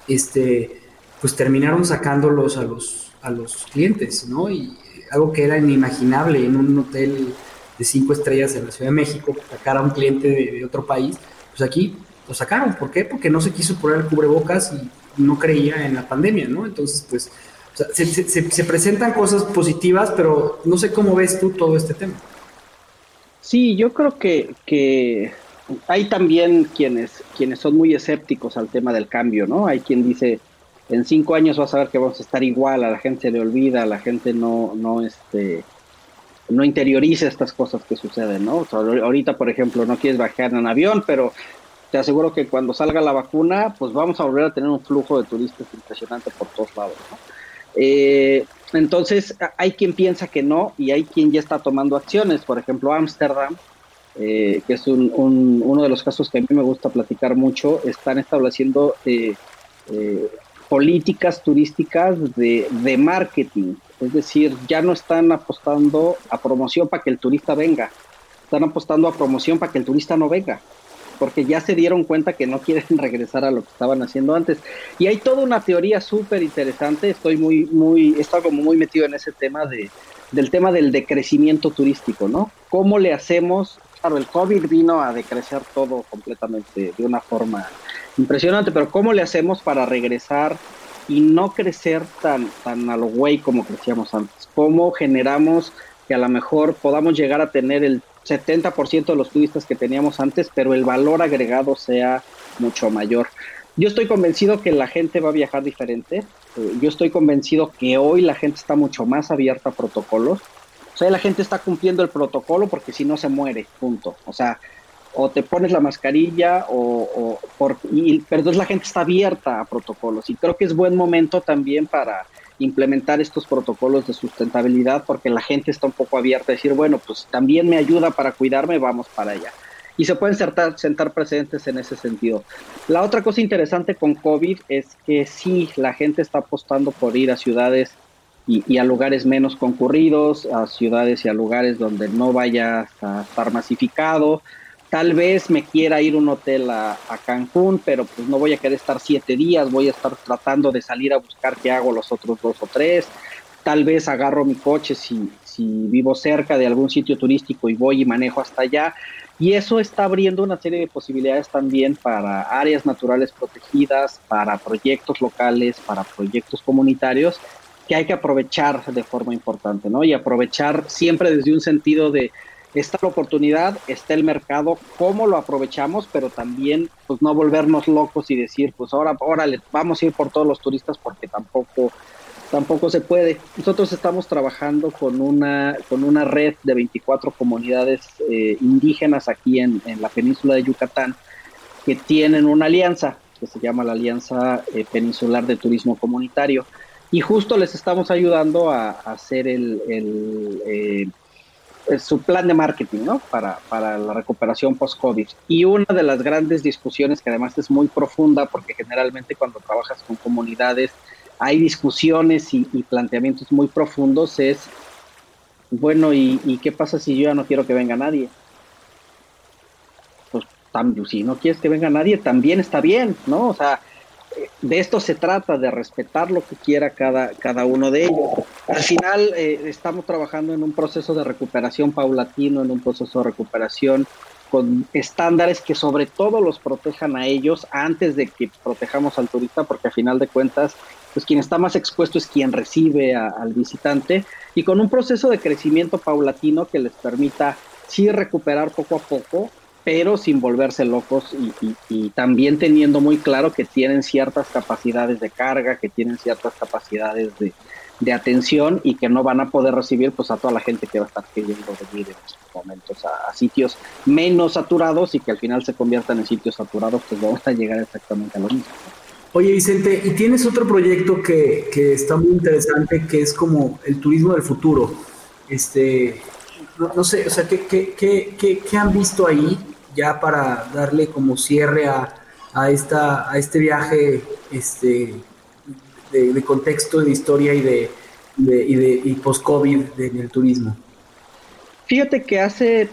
este, pues terminaron sacándolos a los, a los clientes, ¿no? Y algo que era inimaginable en un hotel de cinco estrellas en la Ciudad de México, sacar a un cliente de, otro país, pues aquí lo sacaron. ¿Por qué? Porque no se quiso poner el cubrebocas y no creía en la pandemia, ¿no? Entonces, pues se, presentan cosas positivas, pero no sé cómo ves tú todo este tema. Sí, yo creo que, que hay también quienes, quienes son muy escépticos al tema del cambio, ¿no? Hay quien dice, en cinco años vas a ver que vamos a estar igual, a la gente se le olvida, a la gente no, no, este, no interioriza estas cosas que suceden, ¿no? ahorita, por ejemplo, no quieres bajar en avión, pero te aseguro que cuando salga la vacuna, pues vamos a volver a tener un flujo de turistas impresionante por todos lados, ¿no? Eh, entonces, hay quien piensa que no y hay quien ya está tomando acciones. Por ejemplo, Ámsterdam, eh, que es uno de los casos que a mí me gusta platicar mucho, están estableciendo eh, políticas turísticas de, de, marketing. Es decir, ya no están apostando a promoción para que el turista venga, están apostando a promoción para que el turista no venga porque ya se dieron cuenta que no quieren <laughs> regresar a lo que estaban haciendo antes. Y hay toda una teoría súper interesante, estoy muy, muy, he como muy metido en ese tema de, del tema del decrecimiento turístico, ¿no? ¿Cómo le hacemos? Claro, el COVID vino a decrecer todo completamente de una forma impresionante, pero ¿cómo le hacemos para regresar y no crecer tan, tan a lo güey como crecíamos antes? ¿Cómo generamos que a lo mejor podamos llegar a tener el 70% de los turistas que teníamos antes, pero el valor agregado sea mucho mayor. Yo estoy convencido que la gente va a viajar diferente. Eh, yo estoy convencido que hoy la gente está mucho más abierta a protocolos. O sea, la gente está cumpliendo el protocolo porque si no se muere, punto. O sea, o te pones la mascarilla o, por, y, pero la gente está abierta a protocolos y creo que es buen momento también para implementar estos protocolos de sustentabilidad porque la gente está un poco abierta a decir, bueno, pues también me ayuda para cuidarme, vamos para allá. y se pueden sentar, sentar precedentes en ese sentido. La otra cosa interesante con COVID es que sí, la gente está apostando por ir a ciudades y, a lugares menos concurridos, a ciudades y a lugares donde no vaya a estar masificado. Tal vez me quiera ir a un hotel a, Cancún, pero pues no voy a querer estar siete días, voy a estar tratando de salir a buscar qué hago los otros dos o tres. Tal vez agarro mi coche si, si vivo cerca de algún sitio turístico y voy y manejo hasta allá. Y eso está abriendo una serie de posibilidades también para áreas naturales protegidas, para proyectos locales, para proyectos comunitarios que hay que aprovechar de forma importante, ¿no? Y aprovechar siempre desde un sentido de está la oportunidad, está el mercado, cómo lo aprovechamos, pero también pues no volvernos locos y decir, pues ahora, órale, vamos a ir por todos los turistas porque tampoco tampoco se puede. Nosotros estamos trabajando con una, con una red de 24 comunidades eh, indígenas aquí en, la península de Yucatán que tienen una alianza que se llama la Alianza eh, Peninsular de Turismo Comunitario. Y justo les estamos ayudando a, hacer el, eh, su plan de marketing ¿no? para, para la recuperación post-COVID. Y una de las grandes discusiones, que además es muy profunda, porque generalmente cuando trabajas con comunidades, hay discusiones y, planteamientos muy profundos es, bueno, ¿y, qué pasa si yo ya no quiero que venga nadie? Pues si no quieres que venga nadie, también está bien, ¿no? O sea, de esto se trata, de respetar lo que quiera cada, cada uno de ellos. Al final eh, estamos trabajando en un proceso de recuperación paulatino, en un proceso de recuperación con estándares que sobre todo los protejan a ellos antes de que protejamos al turista, porque a final de cuentas pues quien está más expuesto es quien recibe al visitante y con un proceso de crecimiento paulatino que les permita sí recuperar poco a poco, pero sin volverse locos y, también teniendo muy claro que tienen ciertas capacidades de carga, que tienen ciertas capacidades de, atención y que no van a poder recibir pues a toda la gente que va a estar queriendo venir en estos momentos a, a, sitios menos saturados y que al final se conviertan en sitios saturados, pues vamos a llegar exactamente a lo mismo. Oye, Vicente, y tienes otro proyecto que, está muy interesante, que es como el turismo del futuro. Este, no, sé, o sea, ¿qué, qué, han visto ahí ya para darle como cierre a, esta, a este viaje este, de, contexto, de historia y de, y de y post-COVID en el turismo? Fíjate que hace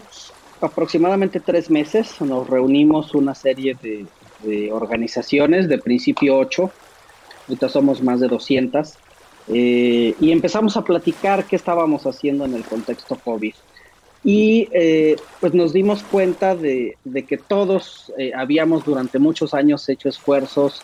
aproximadamente tres meses nos reunimos una serie de, de organizaciones, de principio 8, ahorita somos más de 200, eh, y empezamos a platicar qué estábamos haciendo en el contexto COVID. Y eh, pues nos dimos cuenta de, que todos eh, habíamos durante muchos años hecho esfuerzos,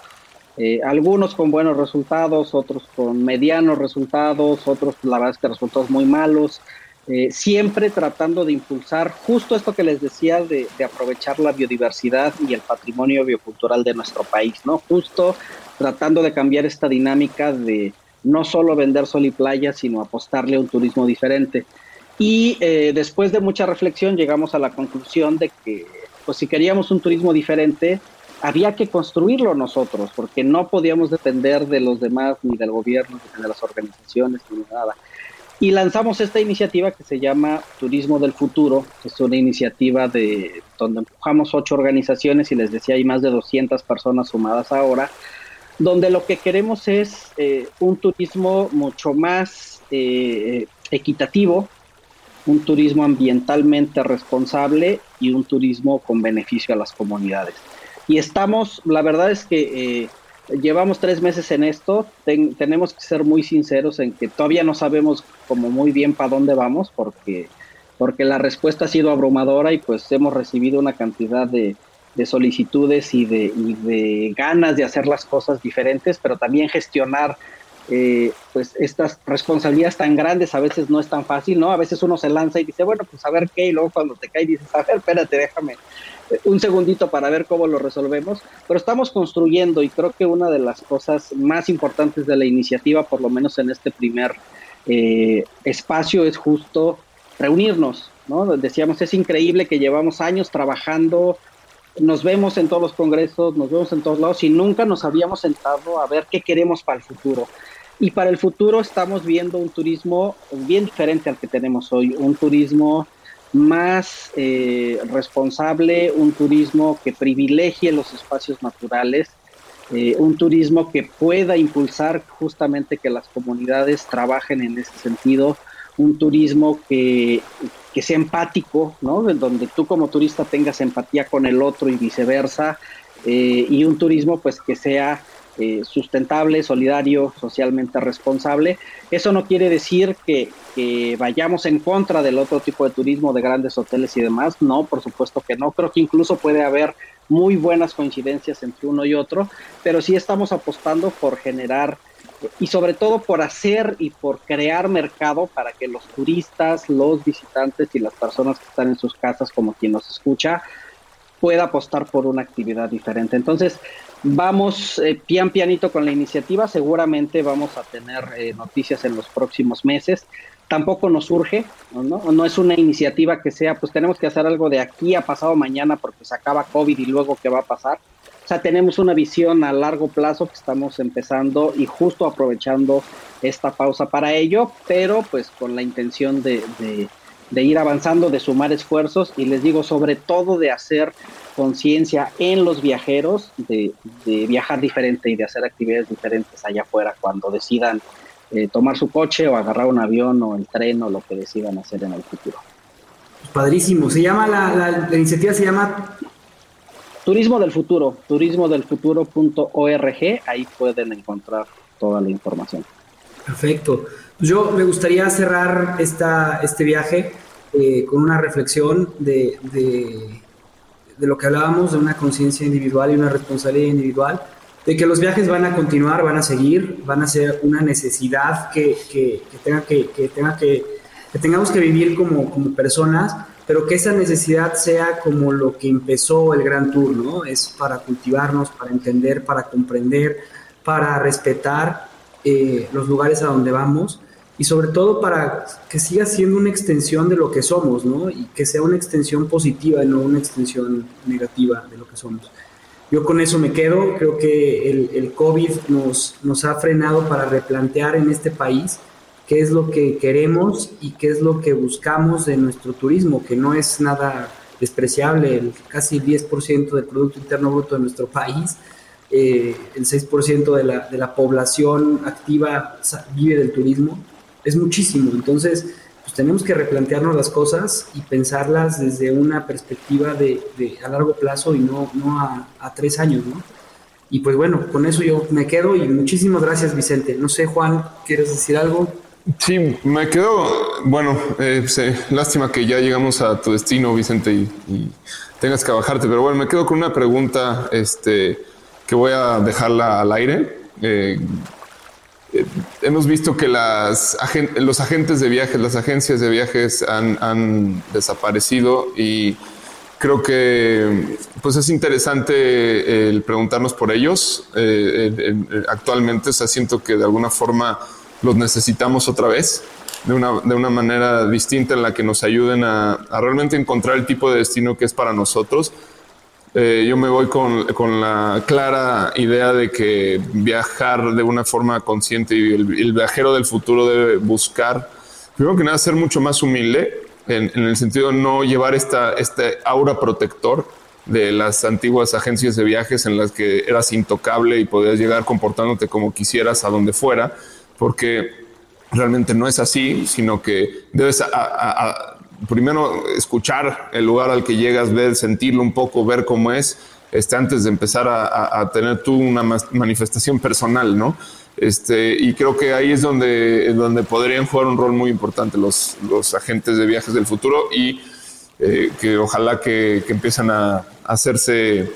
algunos con buenos resultados, otros con medianos resultados, otros la verdad es que resultados muy malos, eh, siempre tratando de impulsar justo esto que les decía de, aprovechar la biodiversidad y el patrimonio biocultural de nuestro país, ¿no? Justo tratando de cambiar esta dinámica de no solo vender sol y playa, sino apostarle a un turismo diferente. Y eh, después de mucha reflexión llegamos a la conclusión de que, pues si queríamos un turismo diferente, había que construirlo nosotros, porque no podíamos depender de los demás, ni del gobierno, ni de las organizaciones, ni nada. Y lanzamos esta iniciativa que se llama Turismo del Futuro, que es una iniciativa de donde empujamos ocho organizaciones y les decía hay más de 200 personas sumadas ahora, donde lo que queremos es eh, un turismo mucho más eh, equitativo, un turismo ambientalmente responsable y un turismo con beneficio a las comunidades. Y estamos, la verdad es que eh, llevamos tres meses en esto, tenemos que ser muy sinceros en que todavía no sabemos como muy bien para dónde vamos porque, porque la respuesta ha sido abrumadora y pues hemos recibido una cantidad de, solicitudes y de, y de, ganas de hacer las cosas diferentes, pero también gestionar eh, pues estas responsabilidades tan grandes a veces no es tan fácil, ¿no? A veces uno se lanza y dice, bueno, pues a ver qué, y luego cuando te cae dices, a ver, espérate, déjame un segundito para ver cómo lo resolvemos, pero estamos construyendo y creo que una de las cosas más importantes de la iniciativa, por lo menos en este primer eh, espacio, es justo reunirnos, ¿no? Decíamos, es increíble que llevamos años trabajando, nos vemos en todos los congresos, nos vemos en todos lados y nunca nos habíamos sentado a ver qué queremos para el futuro. Y para el futuro estamos viendo un turismo bien diferente al que tenemos hoy, un turismo más eh, responsable, un turismo que privilegie los espacios naturales, eh, un turismo que pueda impulsar justamente que las comunidades trabajen en ese sentido, un turismo que, sea empático, ¿no? donde tú como turista tengas empatía con el otro y viceversa, eh, y un turismo pues que sea eh, sustentable, solidario, socialmente responsable. Eso no quiere decir que, vayamos en contra del otro tipo de turismo, de grandes hoteles y demás. No, por supuesto que no. Creo que incluso puede haber muy buenas coincidencias entre uno y otro, pero sí estamos apostando por generar y sobre todo por hacer y por crear mercado para que los turistas, los visitantes y las personas que están en sus casas, como quien nos escucha, pueda apostar por una actividad diferente. Entonces, Vamos eh, pian pianito con la iniciativa, seguramente vamos a tener eh, noticias en los próximos meses. Tampoco nos urge, ¿no? es una iniciativa que sea, pues tenemos que hacer algo de aquí a pasado mañana porque se acaba COVID y luego qué va a pasar. O sea, tenemos una visión a largo plazo que estamos empezando y justo aprovechando esta pausa para ello, pero pues con la intención de ir avanzando, de sumar esfuerzos y les digo sobre todo de hacer conciencia en los viajeros de, viajar diferente y de hacer actividades diferentes allá afuera cuando decidan eh, tomar su coche o agarrar un avión o el tren o lo que decidan hacer en el futuro. Padrísimo. Se llama la, iniciativa se llama Turismo del Futuro, turismodelfuturo.org, ahí pueden encontrar toda la información. Perfecto. Pues yo me gustaría cerrar esta, este viaje eh, con una reflexión de de lo que hablábamos, de una conciencia individual y una responsabilidad individual, de que los viajes van a continuar, van a seguir, van a ser una necesidad que, que, tenga que, tenga que tengamos que vivir como, como personas, pero que esa necesidad sea como lo que empezó el Gran Tour, ¿no? Es para cultivarnos, para entender, para comprender, para respetar eh, los lugares a donde vamos y sobre todo para que siga siendo una extensión de lo que somos, ¿no? Y que sea una extensión positiva y no una extensión negativa de lo que somos. Yo con eso me quedo, creo que el, el COVID nos, nos ha frenado para replantear en este país qué es lo que queremos y qué es lo que buscamos de nuestro turismo, que no es nada despreciable, el, casi el 10% del Producto Interno Bruto de nuestro país, eh, el 6% de la, de la población activa vive del turismo, es muchísimo. Entonces, pues tenemos que replantearnos las cosas y pensarlas desde una perspectiva de, a largo plazo y no, no a, tres años, ¿no? Y pues bueno, con eso yo me quedo y muchísimas gracias, Vicente. No sé, Juan, ¿quieres decir algo? Sí, me quedo, bueno, eh, lástima que ya llegamos a tu destino, Vicente, y, tengas que bajarte, pero bueno, me quedo con una pregunta este, que voy a dejarla al aire. Eh, hemos visto que los agentes de viajes, las agencias de viajes han, desaparecido y creo que pues es interesante el preguntarnos por ellos. Eh, actualmente, o sea, siento que de alguna forma los necesitamos otra vez. De una, de una manera distinta en la que nos ayuden a, a realmente encontrar el tipo de destino que es para nosotros eh, yo me voy con, con, la clara idea de que viajar de una forma consciente y el, viajero del futuro debe buscar, primero que nada, ser mucho más humilde, en, el sentido de no llevar esta, este aura protector de las antiguas agencias de viajes en las que eras intocable y podías llegar comportándote como quisieras a donde fuera, porque realmente no es así, sino que debes primero escuchar el lugar al que llegas, ver, sentirlo un poco, ver cómo es, este, antes de empezar a, tener tú una manifestación personal, ¿no? Este, y creo que ahí es donde, donde podrían jugar un rol muy importante los, los agentes de viajes del futuro y eh, que ojalá que, que empiezan a, hacerse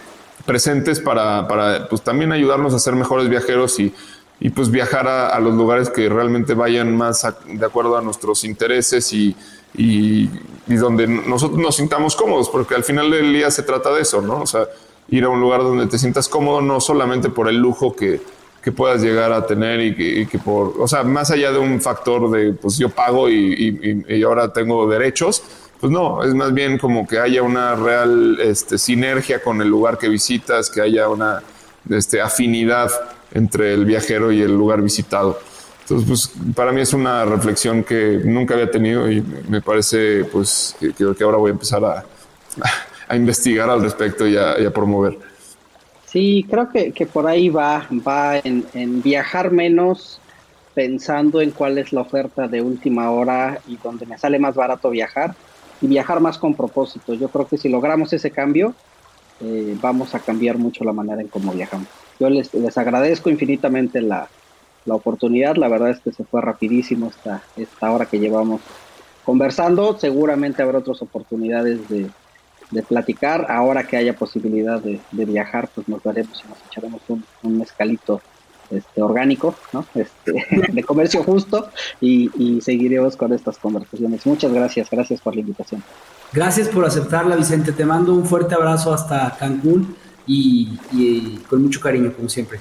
presentes para, para pues, también ayudarnos a ser mejores viajeros y, y pues viajar a, los lugares que realmente vayan más de acuerdo a nuestros intereses y, y, donde nosotros nos sintamos cómodos, porque al final del día se trata de eso, ¿no? O sea, ir a un lugar donde te sientas cómodo, no solamente por el lujo que, que puedas llegar a tener y que, por, o sea, más allá de un factor de, pues yo pago y, y, ahora tengo derechos, pues no, es más bien como que haya una real este, sinergia con el lugar que visitas, que haya una este, afinidad entre el viajero y el lugar visitado. Entonces, pues para mí es una reflexión que nunca había tenido y me parece pues que, que ahora voy a empezar a, a investigar al respecto y a, promover. Sí, creo que, que, por ahí va, va en, viajar menos pensando en cuál es la oferta de última hora y donde me sale más barato viajar y viajar más con propósito. Yo creo que si logramos ese cambio, eh, vamos a cambiar mucho la manera en cómo viajamos. Yo les, les agradezco infinitamente la, la, oportunidad, la verdad es que se fue rapidísimo esta, esta hora que llevamos conversando, seguramente habrá otras oportunidades de, de platicar, ahora que haya posibilidad de, de, viajar, pues nos daremos y nos echaremos un, un mezcalito este, orgánico, ¿no? Este, <laughs> de comercio justo y, y seguiremos con estas conversaciones. Muchas gracias, gracias por la invitación. Gracias por aceptarla, Vicente. Te mando un fuerte abrazo hasta Cancún y, con mucho cariño, como siempre.